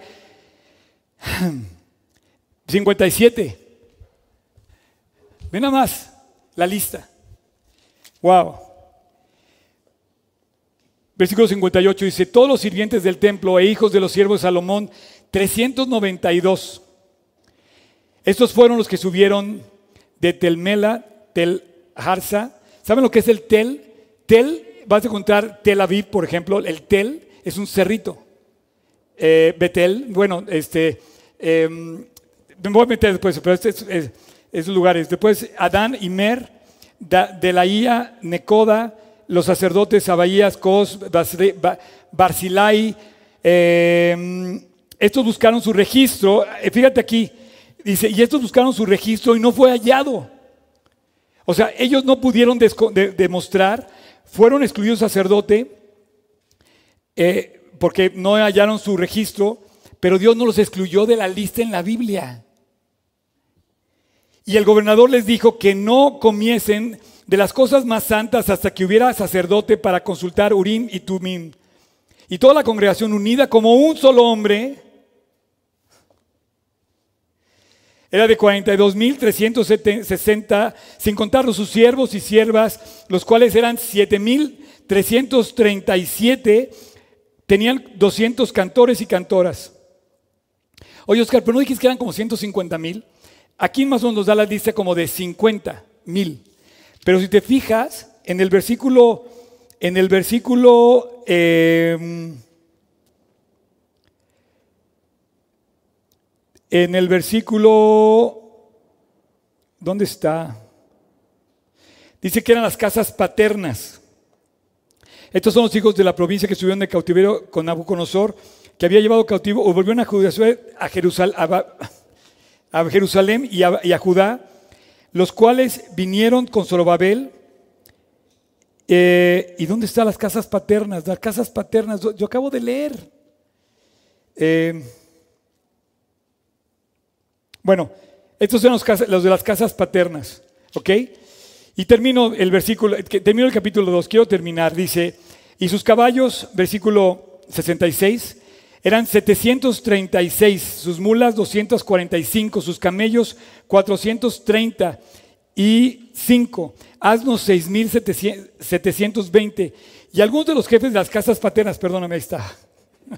[clears throat] 57. Ve nada más la lista. Wow. Versículo 58 dice, todos los sirvientes del templo e hijos de los siervos de Salomón, 392. Estos fueron los que subieron de Telmela, Tel Harza. ¿Saben lo que es el Tel? Tel, vas a encontrar Tel Aviv, por ejemplo. El Tel es un cerrito. Eh, Betel, bueno, este, em, me voy a meter después, pero este es, lugares. Después Adán y Mer, de la Ia, Necoda, los sacerdotes Abaías, Cos, Barzilai, em, estos buscaron su registro. Eh, fíjate aquí, dice, y estos buscaron su registro y no fue hallado. O sea, ellos no pudieron demostrar, fueron excluidos sacerdote eh, porque no hallaron su registro, pero Dios no los excluyó de la lista en la Biblia. Y el gobernador les dijo que no comiesen de las cosas más santas hasta que hubiera sacerdote para consultar Urim y Tumim. Y toda la congregación unida como un solo hombre era de 42.360, sin contar los sus siervos y siervas, los cuales eran 7.337, tenían 200 cantores y cantoras. Oye, Oscar, pero no dijiste que eran como 150 mil. Aquí más o menos nos da la lista como de 50 mil. Pero si te fijas, en el versículo, en el versículo em, en el versículo, ¿dónde está? Dice que eran las casas paternas. Estos son los hijos de la provincia que estuvieron de cautiverio con Nabucodonosor, que había llevado cautivo o volvieron a Jerusalén, a Jerusalén y a, Judá, los cuales vinieron con Zorobabel. Eh, ¿Y dónde están las casas paternas? Las casas paternas, yo acabo de leer. Eh, bueno, estos son los, los, de las casas paternas, ¿ok? Y termino el versículo, termino el capítulo 2, quiero terminar, dice, y sus caballos, versículo 66, eran 736, sus mulas 245, sus camellos 435, asnos 6720. Y algunos de los jefes de las casas paternas, perdóname, ahí está.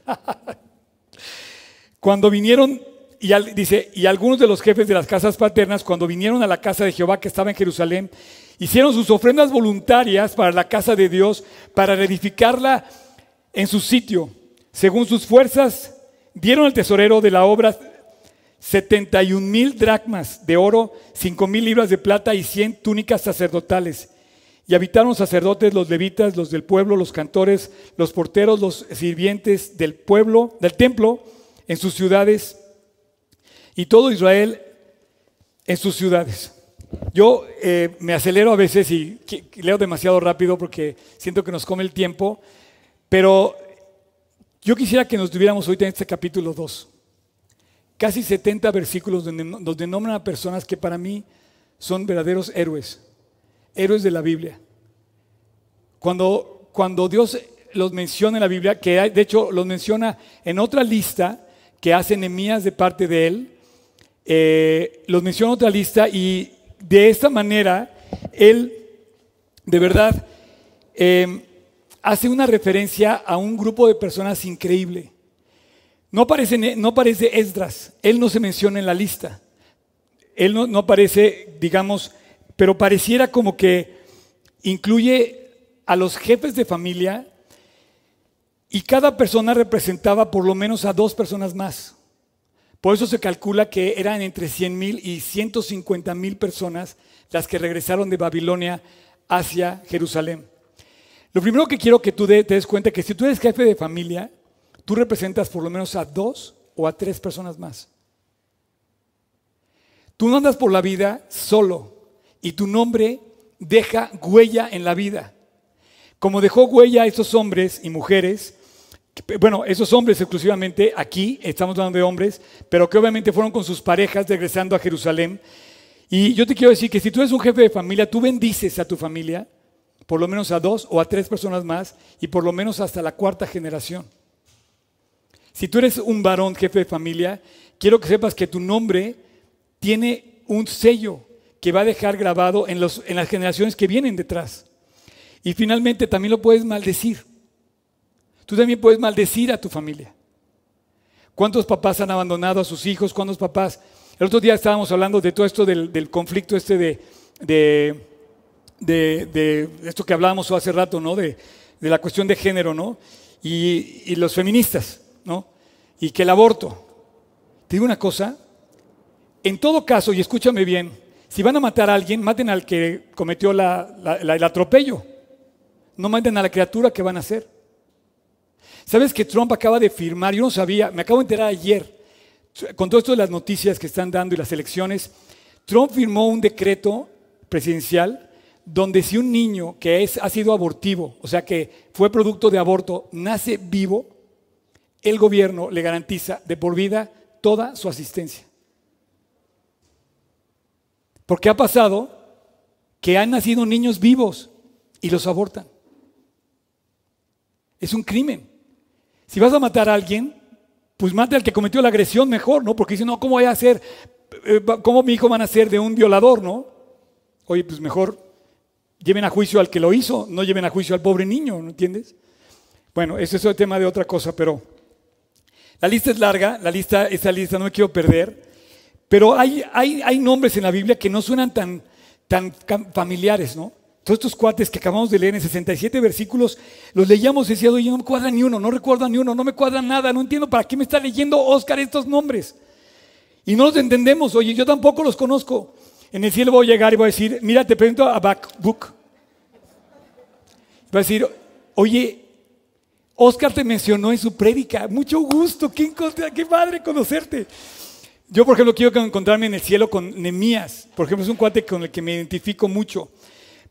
[laughs] cuando vinieron, y dice, y algunos de los jefes de las casas paternas, cuando vinieron a la casa de Jehová que estaba en Jerusalén, hicieron sus ofrendas voluntarias para la casa de Dios, para reedificarla en su sitio según sus fuerzas, dieron al tesorero de la obra 71 mil dracmas de oro, 5 mil libras de plata y 100 túnicas sacerdotales. Y habitaron sacerdotes, los levitas, los del pueblo, los cantores, los porteros, los sirvientes del pueblo, del templo, en sus ciudades, y todo Israel en sus ciudades. Yo eh, me acelero a veces y leo demasiado rápido porque siento que nos come el tiempo, pero yo quisiera que nos tuviéramos ahorita en este capítulo 2. Casi 70 versículos donde, nombran a personas que para mí son verdaderos héroes, héroes de la Biblia. Cuando, cuando Dios los menciona en la Biblia, que de hecho los menciona en otra lista que hace Nehemías de parte de él, eh, los menciona en otra lista y de esta manera él de verdad, eh, hace una referencia a un grupo de personas increíble. No aparece, no aparece Esdras, él no se menciona en la lista. Él no, no aparece, digamos, pero pareciera como que incluye a los jefes de familia y cada persona representaba por lo menos a dos personas más. Por eso se calcula que eran entre 100 mil y 150 mil personas las que regresaron de Babilonia hacia Jerusalén. Lo primero que quiero que tú te des cuenta es que si tú eres jefe de familia, tú representas por lo menos a dos o a tres personas más. Tú no andas por la vida solo y tu nombre deja huella en la vida. Como dejó huella a esos hombres y mujeres, bueno, esos hombres exclusivamente, aquí estamos hablando de hombres, pero que obviamente fueron con sus parejas regresando a Jerusalén. Y yo te quiero decir que si tú eres un jefe de familia, tú bendices a tu familia, por lo menos a dos o a tres personas más, y por lo menos hasta la cuarta generación. Si tú eres un varón jefe de familia, quiero que sepas que tu nombre tiene un sello que va a dejar grabado en, en las generaciones que vienen detrás. Y finalmente también lo puedes maldecir. Tú también puedes maldecir a tu familia. ¿Cuántos papás han abandonado a sus hijos? ¿Cuántos papás? El otro día estábamos hablando de todo esto del, conflicto este de, de, esto que hablábamos hace rato, ¿no? De, la cuestión de género, ¿no? Y, y, los feministas, ¿no? Y que el aborto. Te digo una cosa, en todo caso, y escúchame bien, si van a matar a alguien, maten al que cometió el atropello. No maten a la criatura que van a hacer. ¿Sabes que Trump acaba de firmar? Yo no sabía, me acabo de enterar ayer, con todo esto de las noticias que están dando y las elecciones, Trump firmó un decreto presidencial donde si un niño que ha sido abortivo, o sea que fue producto de aborto, nace vivo, el gobierno le garantiza de por vida toda su asistencia. Porque ha pasado que han nacido niños vivos y los abortan. Es un crimen. Si vas a matar a alguien, pues mate al que cometió la agresión mejor, ¿no? Porque dice, no, ¿cómo voy a hacer? Eh, ¿Cómo mi hijo van a ser de un violador, no? Oye, pues mejor lleven a juicio al que lo hizo, no lleven a juicio al pobre niño, ¿no entiendes? Bueno, ese es el tema de otra cosa, pero la lista es larga, la lista, esa lista no me quiero perder. Pero hay, hay, hay nombres en la Biblia que no suenan tan, tan familiares, ¿no? Todos estos cuates que acabamos de leer en 67 versículos, los leíamos y decía, oye, no me cuadra ni uno, no recuerdo ni uno, no me cuadra nada, no entiendo para qué me está leyendo Oscar estos nombres. Y no los entendemos, oye, yo tampoco los conozco. En el cielo voy a llegar y voy a decir, mira, te presento a Backbook. Voy a decir, oye, Oscar te mencionó en su prédica, mucho gusto, qué, qué padre conocerte. Yo, por ejemplo, quiero encontrarme en el cielo con Nemías. Por ejemplo, es un cuate con el que me identifico mucho.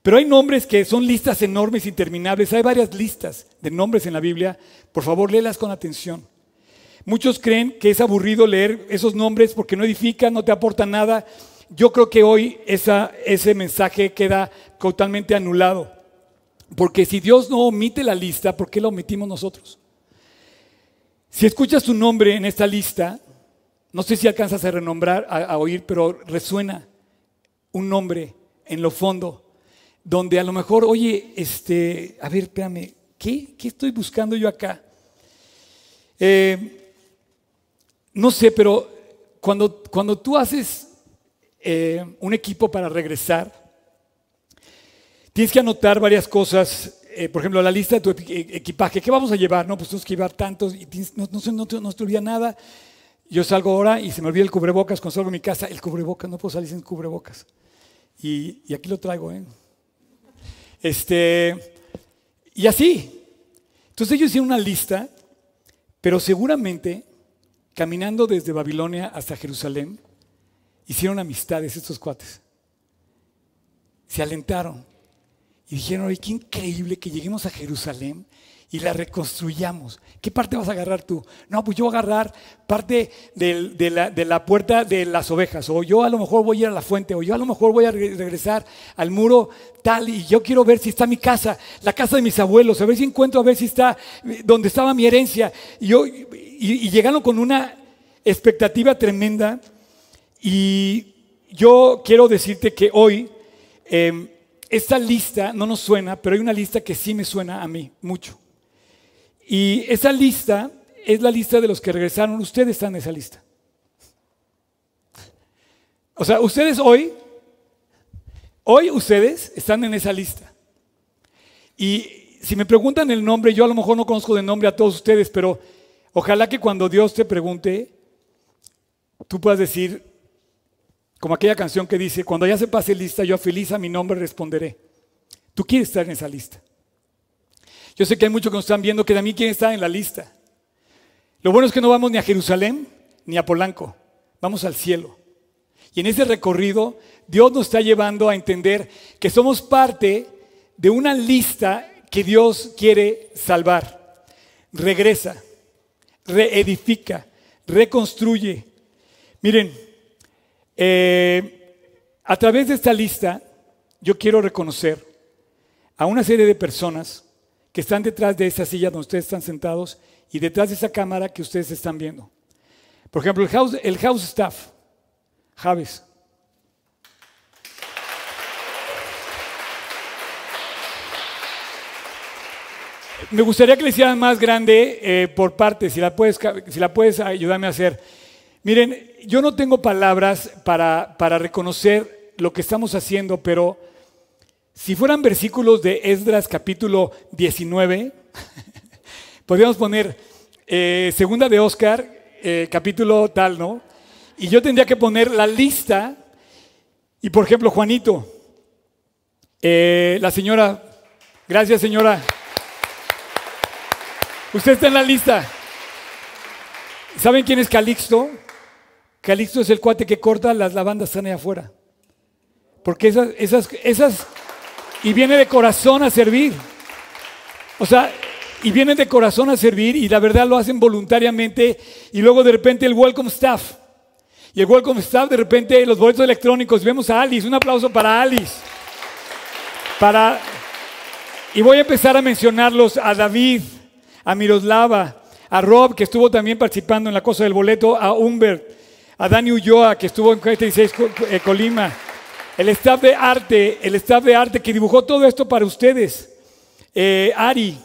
Pero hay nombres que son listas enormes, interminables. Hay varias listas de nombres en la Biblia. Por favor, léelas con atención. Muchos creen que es aburrido leer esos nombres porque no edifican, no te aportan nada. Yo creo que hoy ese mensaje queda totalmente anulado. Porque si Dios no omite la lista, ¿por qué la omitimos nosotros? Si escuchas tu nombre en esta lista, no sé si alcanzas a renombrar, a, oír, pero resuena un nombre en lo fondo, donde a lo mejor, oye, este, a ver, espérame, ¿qué, qué estoy buscando yo acá? Eh, no sé, pero cuando, cuando tú haces eh, un equipo para regresar, tienes que anotar varias cosas. Eh, por ejemplo, la lista de tu equipaje. ¿Qué vamos a llevar? No, pues tenemos que llevar tantos y no, no, no, no te olvida nada. Yo salgo ahora y se me olvida el cubrebocas cuando salgo mi casa. El cubrebocas, no puedo salir sin cubrebocas. Y, y aquí lo traigo, ¿eh? Este, y así. Entonces ellos hicieron una lista, pero seguramente, caminando desde Babilonia hasta Jerusalén, hicieron amistades estos cuates. Se alentaron y dijeron, oye, qué increíble que lleguemos a Jerusalén y la reconstruyamos. ¿Qué parte vas a agarrar tú? No, pues yo voy a agarrar parte de, la, puerta de las ovejas, o yo a lo mejor voy a ir a la fuente, o yo a lo mejor voy a regresar al muro tal, y yo quiero ver si está mi casa, la casa de mis abuelos, a ver si encuentro, a ver si está donde estaba mi herencia. Y, yo, y, llegaron con una expectativa tremenda, y yo quiero decirte que hoy... Em, esta lista no nos suena, pero hay una lista que sí me suena a mí mucho. Y esa lista es la lista de los que regresaron. Ustedes están en esa lista. O sea, ustedes hoy, hoy ustedes están en esa lista. Y si me preguntan el nombre, yo a lo mejor no conozco de nombre a todos ustedes, pero ojalá que cuando Dios te pregunte, tú puedas decir, como aquella canción que dice, cuando ya se pase lista, yo feliz a mi nombre responderé. Tú quieres estar en esa lista. Yo sé que hay muchos que nos están viendo que también quieren estar en la lista. Lo bueno es que no vamos ni a Jerusalén ni a Polanco, vamos al cielo. Y en ese recorrido, Dios nos está llevando a entender que somos parte de una lista que Dios quiere salvar. Regresa, reedifica, reconstruye. Miren, eh, a través de esta lista, yo quiero reconocer a una serie de personas que están detrás de esa silla donde ustedes están sentados y detrás de esa cámara que ustedes están viendo. Por ejemplo, el house, el house staff, Javes. Me gustaría que le hicieran más grande eh, por parte, si la, puedes, si la puedes ayudarme a hacer. Miren, yo no tengo palabras para, para reconocer lo que estamos haciendo, pero si fueran versículos de Esdras capítulo 19, [laughs] podríamos poner eh, segunda de Oscar, eh, capítulo tal, ¿no? Y yo tendría que poner la lista, y por ejemplo, Juanito, eh, la señora, gracias señora, usted está en la lista. ¿Saben quién es Calixto? Calixto es el cuate que corta las lavandas están ahí afuera. Porque esas, esas, esas, y viene de corazón a servir. O sea, y vienen de corazón a servir y la verdad lo hacen voluntariamente y luego de repente el welcome staff. Y el welcome staff de repente los boletos electrónicos, vemos a Alice, un aplauso para Alice. Para y voy a empezar a mencionarlos a David, a Miroslava, a Rob que estuvo también participando en la cosa del boleto, a Humbert, a Dani Ulloa, que estuvo en 46 eh, Colima, el staff de arte, el staff de arte que dibujó todo esto para ustedes, eh, Ari,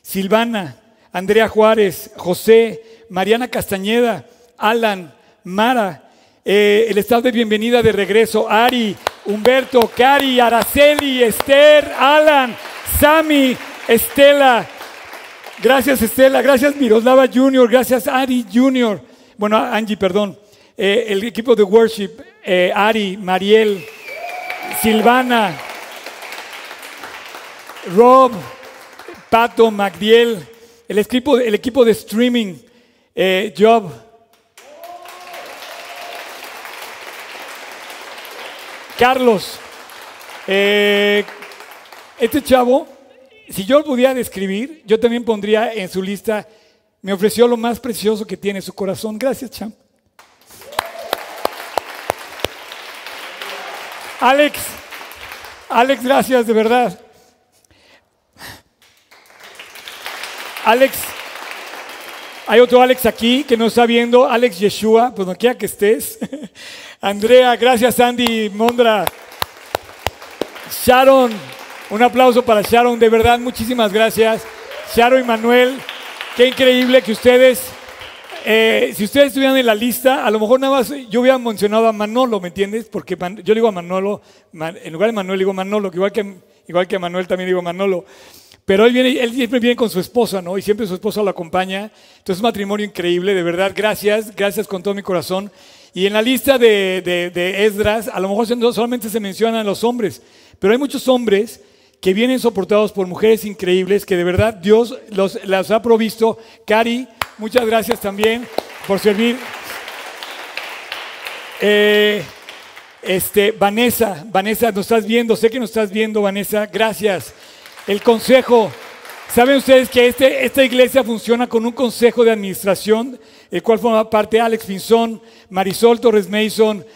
Silvana, Andrea Juárez, José, Mariana Castañeda, Alan, Mara, eh, el staff de bienvenida de regreso, Ari, Humberto, Cari, Araceli, Esther, Alan, Sami, Estela. Gracias Estela, gracias Miroslava Junior, gracias Ari Junior. Bueno, Angie, perdón. Eh, el equipo de worship, Ari, Mariel, Silvana, Rob, Pato, Magdiel, el equipo, el equipo de streaming, eh, Job. Carlos, este chavo, si yo lo pudiera describir, yo también pondría en su lista, me ofreció lo más precioso que tiene su corazón. Gracias, champ. Alex, Alex, gracias, de verdad. Alex, hay otro Alex aquí que nos está viendo, Alex Yeshua, pues no quiera que estés. [laughs] Andrea, gracias Andy Mondra. Sharon, un aplauso para Sharon, de verdad, muchísimas gracias. Sharon y Manuel, qué increíble que ustedes eh, si ustedes estuvieran en la lista, a lo mejor nada más yo hubiera mencionado a Manolo, ¿me entiendes? Porque yo digo a Manolo, en lugar de Manuel digo Manolo, igual que, igual que a Manuel también digo Manolo. Pero él, viene, él siempre viene con su esposa, ¿no? Y siempre su esposa lo acompaña. Entonces es un matrimonio increíble, de verdad. Gracias, gracias con todo mi corazón. Y en la lista de, de, Esdras, a lo mejor solamente se mencionan los hombres, pero hay muchos hombres que vienen soportados por mujeres increíbles que de verdad Dios los, las ha provisto. Cari, muchas gracias también por servir. Eh, este, Vanessa, Vanessa, nos estás viendo, sé que nos estás viendo, Vanessa, gracias. El consejo, ¿saben ustedes que este, esta iglesia funciona con un consejo de administración, el cual forma parte Alex Pinzón, Marisol Torres Mason,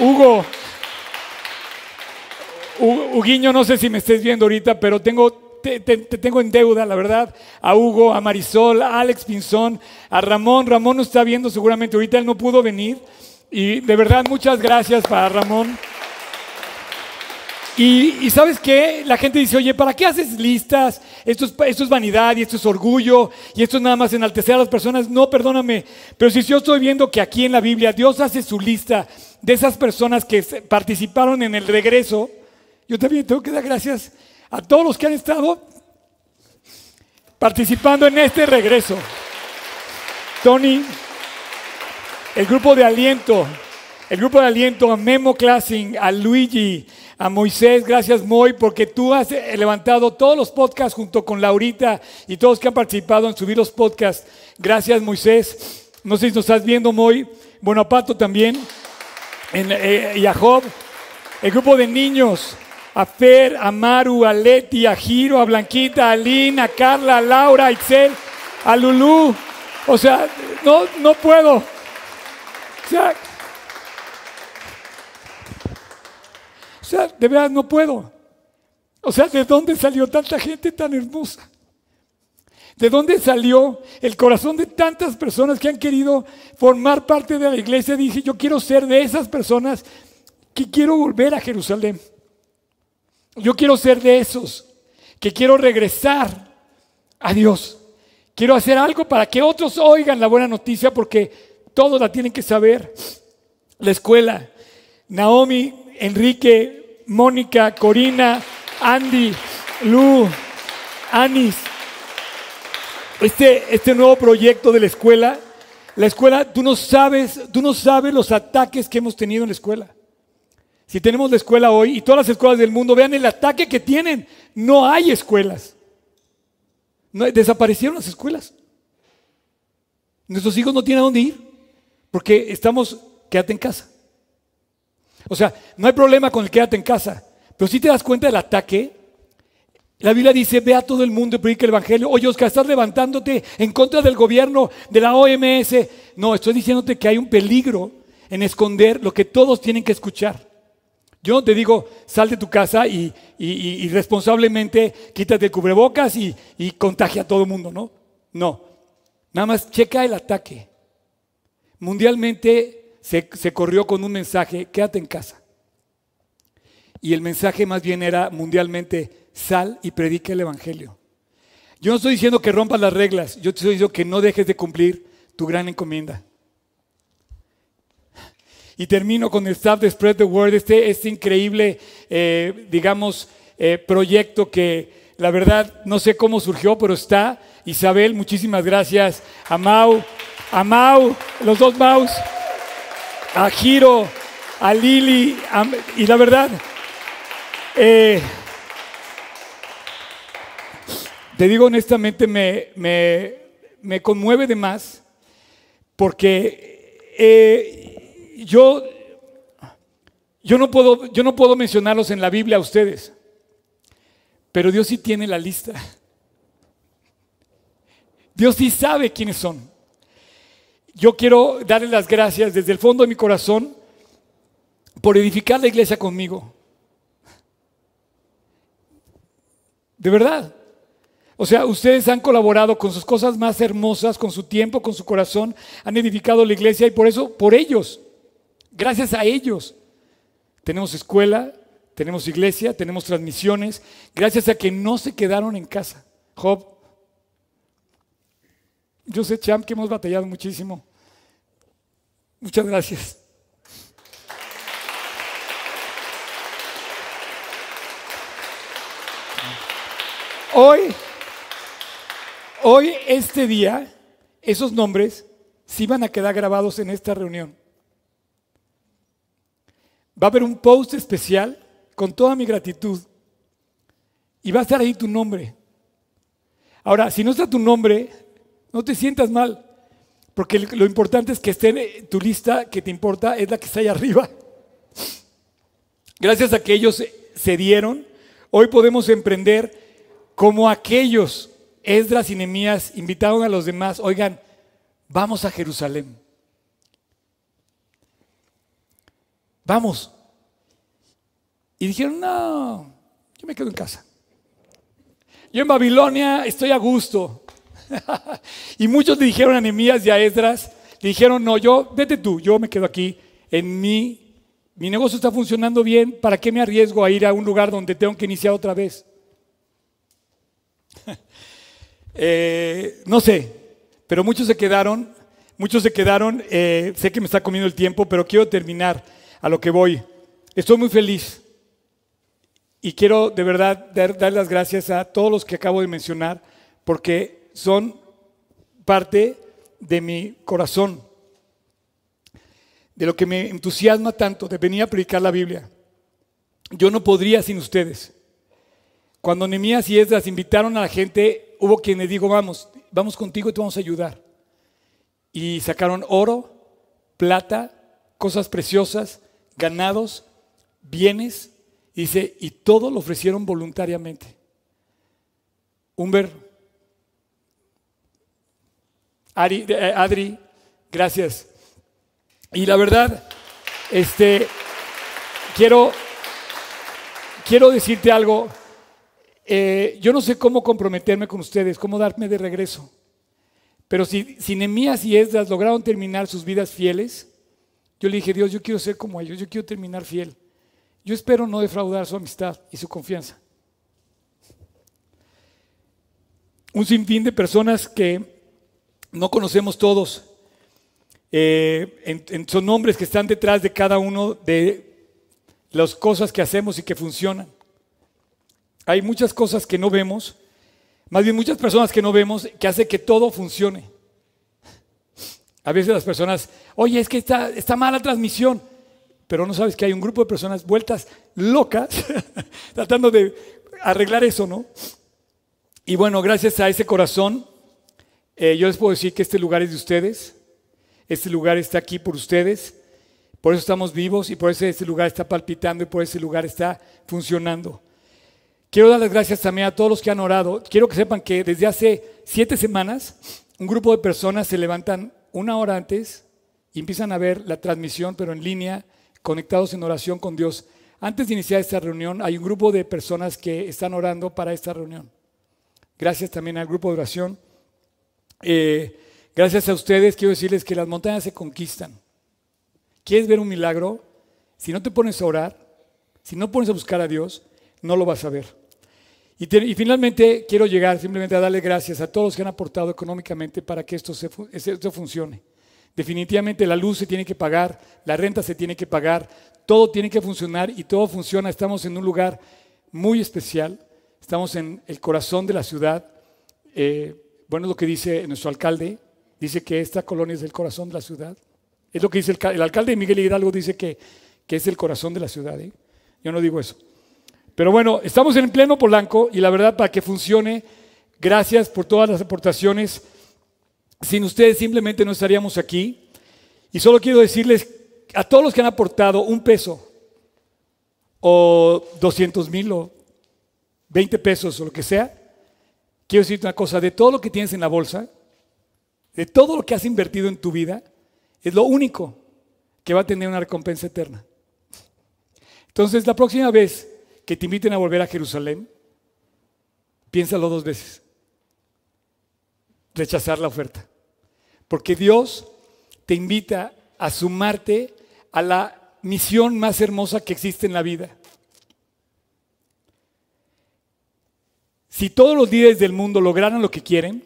Hugo, Huguiño, no sé si me estés viendo ahorita, pero tengo, te, tengo en deuda, la verdad, a Hugo, a Marisol, a Alex Pinzón, a Ramón. Ramón nos está viendo seguramente ahorita, él no pudo venir, Y de verdad, muchas gracias para Ramón. Y, sabes qué? La gente dice, oye, ¿para qué haces listas? Esto es, esto es vanidad y esto es orgullo y esto es nada más enaltecer a las personas. No, perdóname. Pero si yo estoy viendo que aquí en la Biblia Dios hace su lista de esas personas que participaron en el regreso, yo también tengo que dar gracias a todos los que han estado participando en este regreso. Tony, el grupo de aliento, el grupo de aliento, a Memo Classing, a Luigi, a Moisés, gracias Moy, porque tú has levantado todos los podcasts junto con Laurita y todos que han participado en subir los podcasts. Gracias Moisés. No sé si nos estás viendo Moy. Bueno, a Pato también. Eh, y a Job. El grupo de niños. A Fer, a Maru, a Leti, a Giro, a Blanquita, a Lina, a Carla, a Laura, a Itzel, a Lulú. O sea, no, no puedo. O sea, O sea, de verdad no puedo. O sea, ¿de dónde salió tanta gente tan hermosa? ¿De dónde salió el corazón de tantas personas que han querido formar parte de la iglesia? Dije, yo quiero ser de esas personas que quiero volver a Jerusalén. Yo quiero ser de esos que quiero regresar a Dios. Quiero hacer algo para que otros oigan la buena noticia porque todos la tienen que saber. La escuela, Naomi, Enrique, Mónica, Corina, Andy, Lu, Anis. Este, este nuevo proyecto de la escuela, la escuela, tú no sabes, tú no sabes los ataques que hemos tenido en la escuela. Si tenemos la escuela hoy y todas las escuelas del mundo, vean el ataque que tienen. No hay escuelas. No, desaparecieron las escuelas. Nuestros hijos no tienen a dónde ir porque estamos, quédate en casa. O sea, no hay problema con el quédate en casa, pero si te das cuenta del ataque, la Biblia dice, ve a todo el mundo y predica el Evangelio. Oye, Oscar, estás levantándote en contra del gobierno, de la OMS. No, estoy diciéndote que hay un peligro en esconder lo que todos tienen que escuchar. Yo no te digo, sal de tu casa y, responsablemente quítate el cubrebocas y, y contagia a todo el mundo, ¿no? No. Nada más checa el ataque. Mundialmente se, corrió con un mensaje, quédate en casa. Y el mensaje más bien era mundialmente, sal y predica el Evangelio. Yo no estoy diciendo que rompas las reglas, yo te estoy diciendo que no dejes de cumplir tu gran encomienda. Y termino con el staff de Spread the Word, este, increíble, eh, digamos, eh, proyecto que la verdad no sé cómo surgió, pero está. Isabel, muchísimas gracias. A Mau, a Mau, los dos Maus a Giro, a Lili, y la verdad, eh, te digo honestamente, me, conmueve de más porque yo, yo, no puedo, yo no puedo mencionarlos en la Biblia a ustedes, pero Dios sí tiene la lista. Dios sí sabe quiénes son. Yo quiero darle las gracias desde el fondo de mi corazón por edificar la iglesia conmigo. De verdad. O sea, ustedes han colaborado con sus cosas más hermosas, con su tiempo, con su corazón, han edificado la iglesia y por eso, por ellos, gracias a ellos, tenemos escuela, tenemos iglesia, tenemos transmisiones, gracias a que no se quedaron en casa. Job, yo sé, Champ, que hemos batallado muchísimo. Muchas gracias. Hoy, hoy, este día, esos nombres sí van a quedar grabados en esta reunión. Va a haber un post especial con toda mi gratitud y va a estar ahí tu nombre. Ahora, si no está tu nombre, no te sientas mal, porque lo importante es que esté tu lista que te importa, es la que está ahí arriba. Gracias a que ellos se dieron, hoy podemos emprender como aquellos, Esdras y Nehemías, invitaron a los demás, oigan, vamos a Jerusalén. Vamos. Y dijeron, no, yo me quedo en casa. Yo en Babilonia estoy a gusto. [laughs] y muchos le dijeron a Nehemías y a Esdras, le dijeron, no, yo, vete tú, yo me quedo aquí en mí, mi negocio está funcionando bien, ¿para qué me arriesgo a ir a un lugar donde tengo que iniciar otra vez? [laughs] Eh, no sé, pero muchos se quedaron, muchos se quedaron, eh, sé que me está comiendo el tiempo, pero quiero terminar a lo que voy. Estoy muy feliz y quiero de verdad dar, las gracias a todos los que acabo de mencionar, porque son parte de mi corazón, de lo que me entusiasma tanto, de venir a predicar la Biblia. Yo no podría sin ustedes. Cuando Nemías y Esdras invitaron a la gente, hubo quien les dijo, vamos, vamos contigo y te vamos a ayudar. Y sacaron oro, plata, cosas preciosas, ganados, bienes, dice, y todo lo ofrecieron voluntariamente. Humber, eh, Adri, gracias. Y la verdad, este, quiero, quiero decirte algo. Eh, yo no sé cómo comprometerme con ustedes, cómo darme de regreso. Pero si, si Nemías y Esdras lograron terminar sus vidas fieles, yo le dije, Dios, yo quiero ser como ellos, yo quiero terminar fiel. Yo espero no defraudar su amistad y su confianza. Un sinfín de personas que no conocemos todos. Eh, son nombres que están detrás de cada uno de las cosas que hacemos y que funcionan. Hay muchas cosas que no vemos, más bien muchas personas que no vemos que hace que todo funcione. A veces las personas, oye, es que está, está mala transmisión, pero no sabes que hay un grupo de personas vueltas locas [laughs] tratando de arreglar eso, ¿no? Y bueno, gracias a ese corazón eh, yo les puedo decir que este lugar es de ustedes, este lugar está aquí por ustedes, por eso estamos vivos y por eso este lugar está palpitando y por ese lugar está funcionando. Quiero dar las gracias también a todos los que han orado. Quiero que sepan que desde hace siete semanas un grupo de personas se levantan una hora antes y empiezan a ver la transmisión, pero en línea, conectados en oración con Dios. Antes de iniciar esta reunión, hay un grupo de personas que están orando para esta reunión. Gracias también al grupo de oración. Eh, gracias a ustedes quiero decirles que las montañas se conquistan. ¿Quieres ver un milagro? Si no te pones a orar, si no pones a buscar a Dios, no lo vas a ver. Y, finalmente quiero llegar simplemente a darle gracias a todos los que han aportado económicamente para que esto, se, esto funcione. Definitivamente la luz se tiene que pagar, la renta se tiene que pagar, todo tiene que funcionar y todo funciona. Estamos en un lugar muy especial, estamos en el corazón de la ciudad. Eh, bueno, es lo que dice nuestro alcalde, dice que esta colonia es el corazón de la ciudad. Es lo que dice el, alcalde Miguel Hidalgo, dice que, que, es el corazón de la ciudad. ¿eh? Yo no digo eso. Pero bueno, estamos en pleno Polanco y la verdad para que funcione, gracias por todas las aportaciones. Sin ustedes simplemente no estaríamos aquí. Y solo quiero decirles a todos los que han aportado un peso o 200 mil o 20 pesos o lo que sea, Quiero decirte una cosa, de todo lo que tienes en la bolsa, de todo lo que has invertido en tu vida, es lo único que va a tener una recompensa eterna. Entonces, la próxima vez que te inviten a volver a Jerusalén, piénsalo dos veces. Rechazar la oferta. Porque Dios te invita a sumarte a la misión más hermosa que existe en la vida. Si todos los líderes del mundo lograran lo que quieren,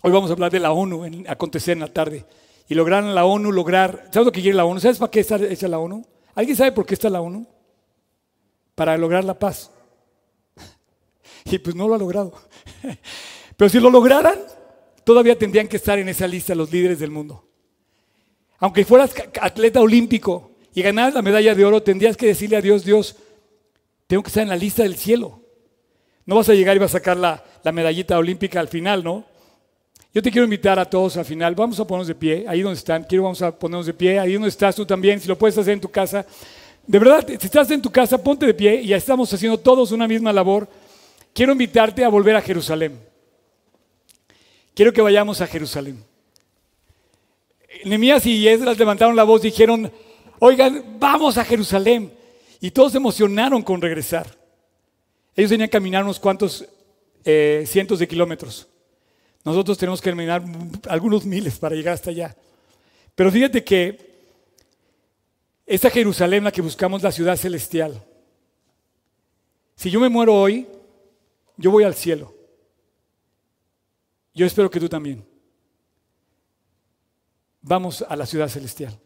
hoy vamos a hablar de la ONU, en acontecer en la tarde, y lograran la ONU lograr, ¿sabes lo que quiere la ONU? ¿Sabes para qué está hecha la ONU? ¿Alguien sabe por qué está la ONU? Para lograr la paz. [laughs] Y pues no lo ha logrado. [laughs] Pero si lo lograran, todavía tendrían que estar en esa lista los líderes del mundo. Aunque fueras atleta olímpico y ganaras la medalla de oro, tendrías que decirle a Dios, Dios, tengo que estar en la lista del cielo. No vas a llegar y vas a sacar la, medallita olímpica al final, ¿no? Yo te quiero invitar a todos al final. Vamos a ponernos de pie, ahí donde están. Quiero vamos a ponernos de pie, ahí donde estás tú también, si lo puedes hacer en tu casa. De verdad, si estás en tu casa, ponte de pie y ya estamos haciendo todos una misma labor. Quiero invitarte a volver a Jerusalén. Quiero que vayamos a Jerusalén. Nemías y Esdras levantaron la voz y dijeron, oigan, vamos a Jerusalén. Y todos se emocionaron con regresar. Ellos tenían que caminar unos cuantos eh, cientos de kilómetros. Nosotros tenemos que caminar algunos miles para llegar hasta allá. Pero fíjate que esa Jerusalén la que buscamos, la ciudad celestial. Si yo me muero hoy, yo voy al cielo. Yo espero que tú también. Vamos a la ciudad celestial.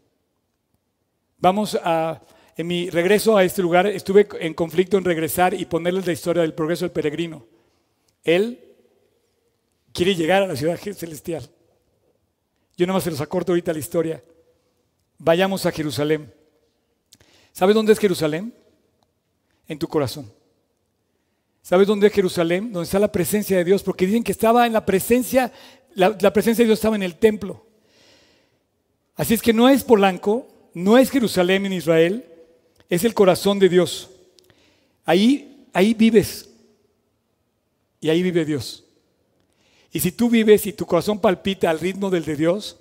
Vamos a, en mi regreso a este lugar, estuve en conflicto en regresar y ponerles la historia del progreso del peregrino. Él quiere llegar a la ciudad celestial. Yo nada más se los acorto ahorita la historia. Vayamos a Jerusalén. ¿Sabes dónde es Jerusalén? En tu corazón. ¿Sabes dónde es Jerusalén? Donde está la presencia de Dios, porque dicen que estaba en la presencia, la, presencia de Dios estaba en el templo. Así es que no es Polanco, no es Jerusalén en Israel, es el corazón de Dios. Ahí, ahí vives. Y ahí vive Dios. Y si tú vives y tu corazón palpita al ritmo del de Dios,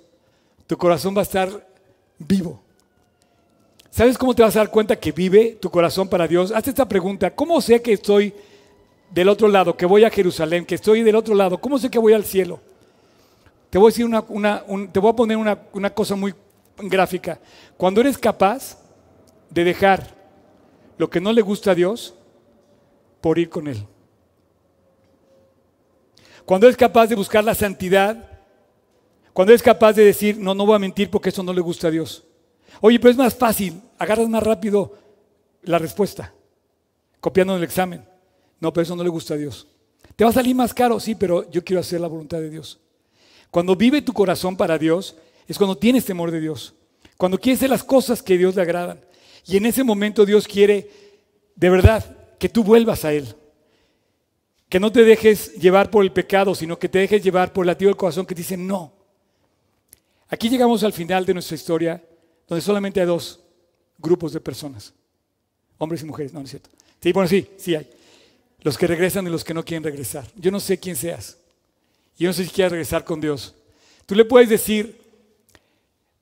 tu corazón va a estar vivo. ¿Sabes cómo te vas a dar cuenta que vive tu corazón para Dios? Hazte esta pregunta, ¿cómo sé que estoy del otro lado, que voy a Jerusalén, que estoy del otro lado? ¿Cómo sé que voy al cielo? Te voy a decir una, te voy a poner una, una cosa muy gráfica. Cuando eres capaz de dejar lo que no le gusta a Dios por ir con Él. Cuando eres capaz de buscar la santidad, cuando eres capaz de decir, no, no voy a mentir porque eso no le gusta a Dios. Oye, pero es más fácil, agarras más rápido la respuesta, copiando el examen. No, pero eso no le gusta a Dios. Te va a salir más caro, sí, pero yo quiero hacer la voluntad de Dios. Cuando vive tu corazón para Dios, es cuando tienes temor de Dios. Cuando quieres hacer las cosas que a Dios le agradan. Y en ese momento Dios quiere, de verdad, que tú vuelvas a Él. Que no te dejes llevar por el pecado, sino que te dejes llevar por el latido del corazón que dice no. Aquí llegamos al final de nuestra historia donde solamente hay dos grupos de personas, hombres y mujeres, no, no es cierto. Sí, bueno, sí, sí hay. Los que regresan y los que no quieren regresar. Yo no sé quién seas. Yo no sé si quieres regresar con Dios. Tú le puedes decir,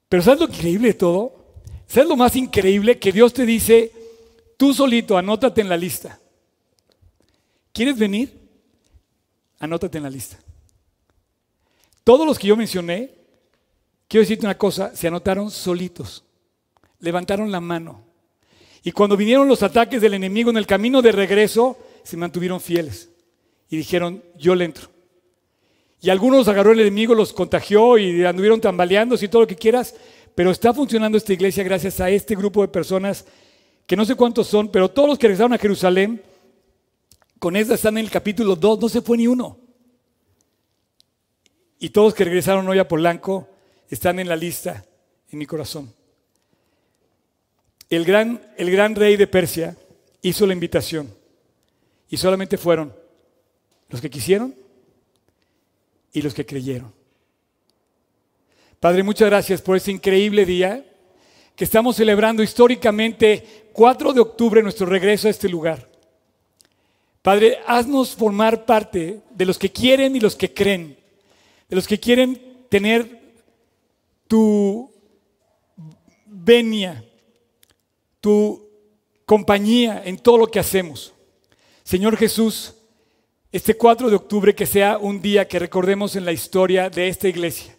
pero ¿sabes lo increíble de todo? ¿Sabes lo más increíble? Que Dios te dice, tú solito, anótate en la lista. ¿Quieres venir? Anótate en la lista. Todos los que yo mencioné Quiero decirte una cosa, se anotaron solitos, levantaron la mano. Y cuando vinieron los ataques del enemigo en el camino de regreso, se mantuvieron fieles y dijeron, yo le entro. Y algunos agarró el enemigo, los contagió y anduvieron tambaleándose y todo lo que quieras, pero está funcionando esta iglesia gracias a este grupo de personas que no sé cuántos son, pero todos los que regresaron a Jerusalén, con esta están en el capítulo 2, no se fue ni uno. Y todos que regresaron hoy a Polanco, están en la lista en mi corazón. El gran, el gran rey de Persia hizo la invitación y solamente fueron los que quisieron y los que creyeron. Padre, muchas gracias por este increíble día que estamos celebrando históricamente 4 de octubre nuestro regreso a este lugar. Padre, haznos formar parte de los que quieren y los que creen, de los que quieren tener tu venia, tu compañía en todo lo que hacemos. Señor Jesús, este 4 de octubre que sea un día que recordemos en la historia de esta iglesia.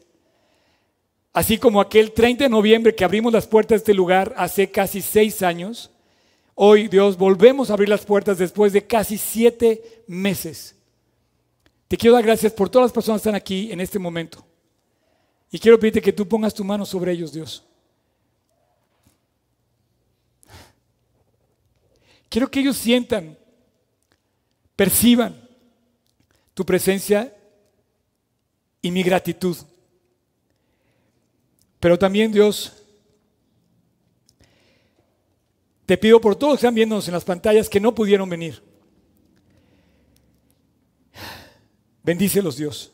Así como aquel 30 de noviembre que abrimos las puertas de este lugar hace casi seis años, hoy Dios volvemos a abrir las puertas después de casi siete meses. Te quiero dar gracias por todas las personas que están aquí en este momento. Y quiero pedirte que tú pongas tu mano sobre ellos, Dios. Quiero que ellos sientan, perciban tu presencia y mi gratitud. Pero también, Dios, te pido por todos que están viéndonos en las pantallas que no pudieron venir. Bendícelos, Dios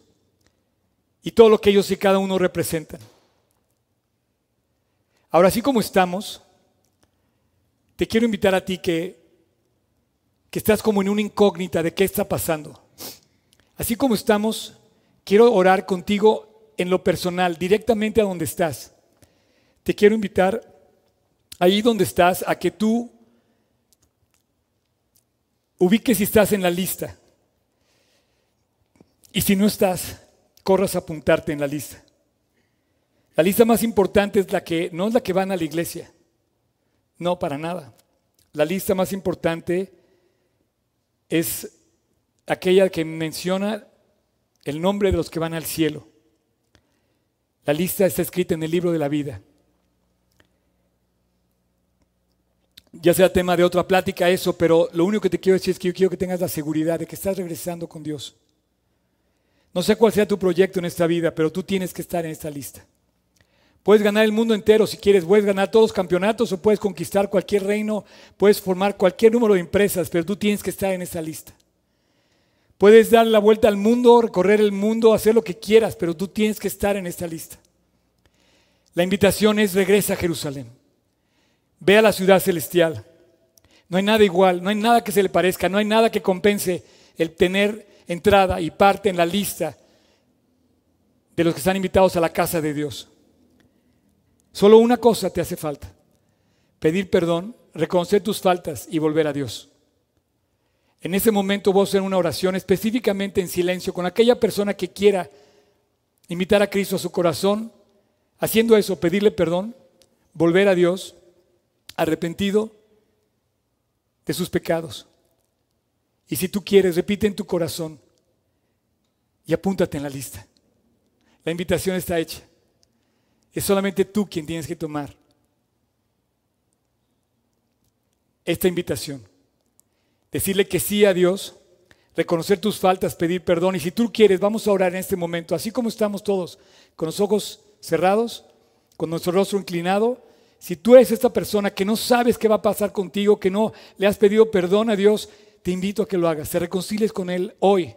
y todo lo que ellos y cada uno representan. Ahora, así como estamos, te quiero invitar a ti que, que estás como en una incógnita de qué está pasando. Así como estamos, quiero orar contigo en lo personal, directamente a donde estás. Te quiero invitar ahí donde estás a que tú ubiques si estás en la lista. Y si no estás, corras a apuntarte en la lista. La lista más importante es la que no es la que van a la iglesia. No, para nada. La lista más importante es aquella que menciona el nombre de los que van al cielo. La lista está escrita en el libro de la vida. Ya sea tema de otra plática eso, pero lo único que te quiero decir es que yo quiero que tengas la seguridad de que estás regresando con Dios. No sé cuál sea tu proyecto en esta vida, pero tú tienes que estar en esta lista. Puedes ganar el mundo entero si quieres, puedes ganar todos los campeonatos o puedes conquistar cualquier reino, puedes formar cualquier número de empresas, pero tú tienes que estar en esa lista. Puedes dar la vuelta al mundo, recorrer el mundo, hacer lo que quieras, pero tú tienes que estar en esta lista. La invitación es regresa a Jerusalén. Ve a la ciudad celestial. No hay nada igual, no hay nada que se le parezca, no hay nada que compense el tener entrada y parte en la lista de los que están invitados a la casa de Dios. Solo una cosa te hace falta. Pedir perdón, reconocer tus faltas y volver a Dios. En ese momento voy a una oración específicamente en silencio con aquella persona que quiera invitar a Cristo a su corazón. Haciendo eso, pedirle perdón, volver a Dios, arrepentido de sus pecados. Y si tú quieres, repite en tu corazón y apúntate en la lista. La invitación está hecha. Es solamente tú quien tienes que tomar esta invitación. Decirle que sí a Dios, reconocer tus faltas, pedir perdón. Y si tú quieres, vamos a orar en este momento, así como estamos todos, con los ojos cerrados, con nuestro rostro inclinado. Si tú eres esta persona que no sabes qué va a pasar contigo, que no le has pedido perdón a Dios, te invito a que lo hagas, te reconcilies con Él hoy.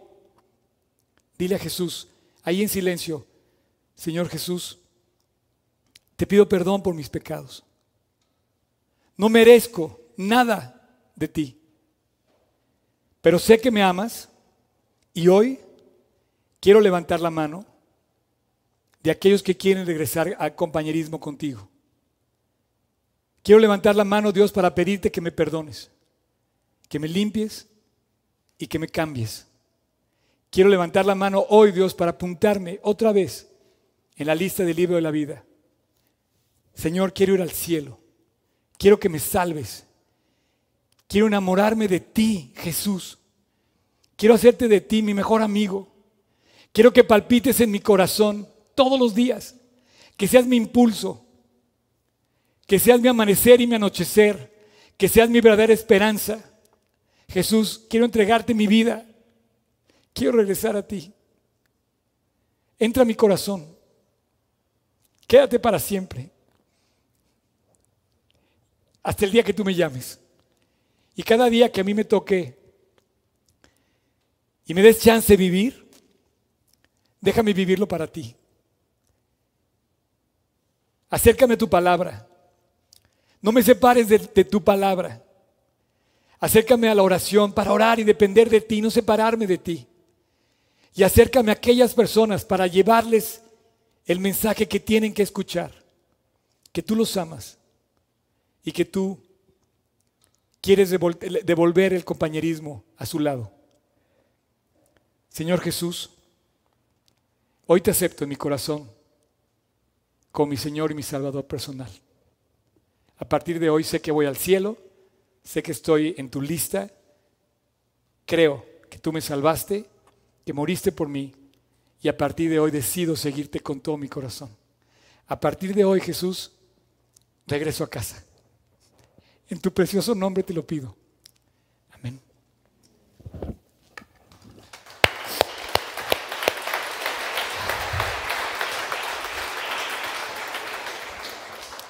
Dile a Jesús, ahí en silencio, Señor Jesús, te pido perdón por mis pecados. No merezco nada de ti, pero sé que me amas y hoy quiero levantar la mano de aquellos que quieren regresar al compañerismo contigo. Quiero levantar la mano, Dios, para pedirte que me perdones que me limpies y que me cambies. Quiero levantar la mano hoy, Dios, para apuntarme otra vez en la lista del libro de la vida. Señor, quiero ir al cielo. Quiero que me salves. Quiero enamorarme de ti, Jesús. Quiero hacerte de ti mi mejor amigo. Quiero que palpites en mi corazón todos los días. Que seas mi impulso. Que seas mi amanecer y mi anochecer. Que seas mi verdadera esperanza. Jesús, quiero entregarte mi vida. Quiero regresar a ti. Entra a mi corazón. Quédate para siempre. Hasta el día que tú me llames. Y cada día que a mí me toque y me des chance de vivir, déjame vivirlo para ti. Acércame a tu palabra. No me separes de, de tu palabra. Acércame a la oración para orar y depender de ti, no separarme de ti. Y acércame a aquellas personas para llevarles el mensaje que tienen que escuchar, que tú los amas y que tú quieres devolver el compañerismo a su lado. Señor Jesús, hoy te acepto en mi corazón como mi Señor y mi Salvador personal. A partir de hoy sé que voy al cielo sé que estoy en tu lista, creo que tú me salvaste, que moriste por mí y a partir de hoy decido seguirte con todo mi corazón. A partir de hoy, Jesús, regreso a casa. En tu precioso nombre te lo pido. Amén.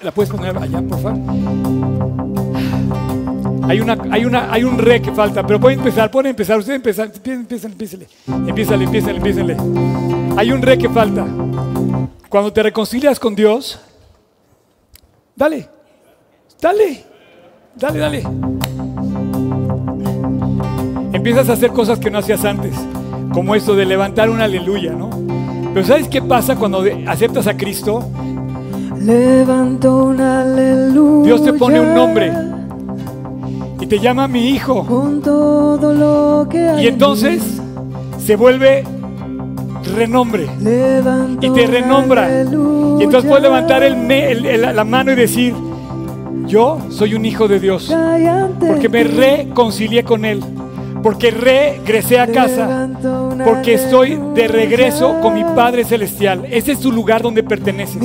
¿La puedes poner allá, por favor? Hay, una, hay, una, hay un re que falta, pero pueden empezar, pueden empezar, ustedes empezar, empiecen, empiecen, empiecen, empiecen, empiecen. Hay un re que falta. Cuando te reconcilias con Dios, dale, dale, dale, dale. Empiezas a hacer cosas que no hacías antes, como esto de levantar un aleluya, ¿no? Pero ¿sabes qué pasa cuando aceptas a Cristo? Levanto un aleluya. Dios te pone un nombre te llama mi hijo. y entonces se vuelve renombre y te renombra. Y entonces puedes levantar el, la mano y decir, Yo soy un hijo de Dios porque me reconcilié con Él, porque regresé a casa, porque estoy de regreso con mi Padre Celestial. Ese es tu lugar donde perteneces.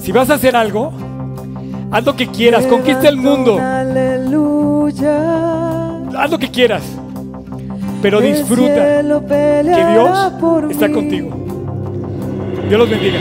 Si vas a hacer algo, haz lo que quieras, conquista el mundo, haz lo que quieras, pero disfruta que Dios está contigo. Dios los bendiga.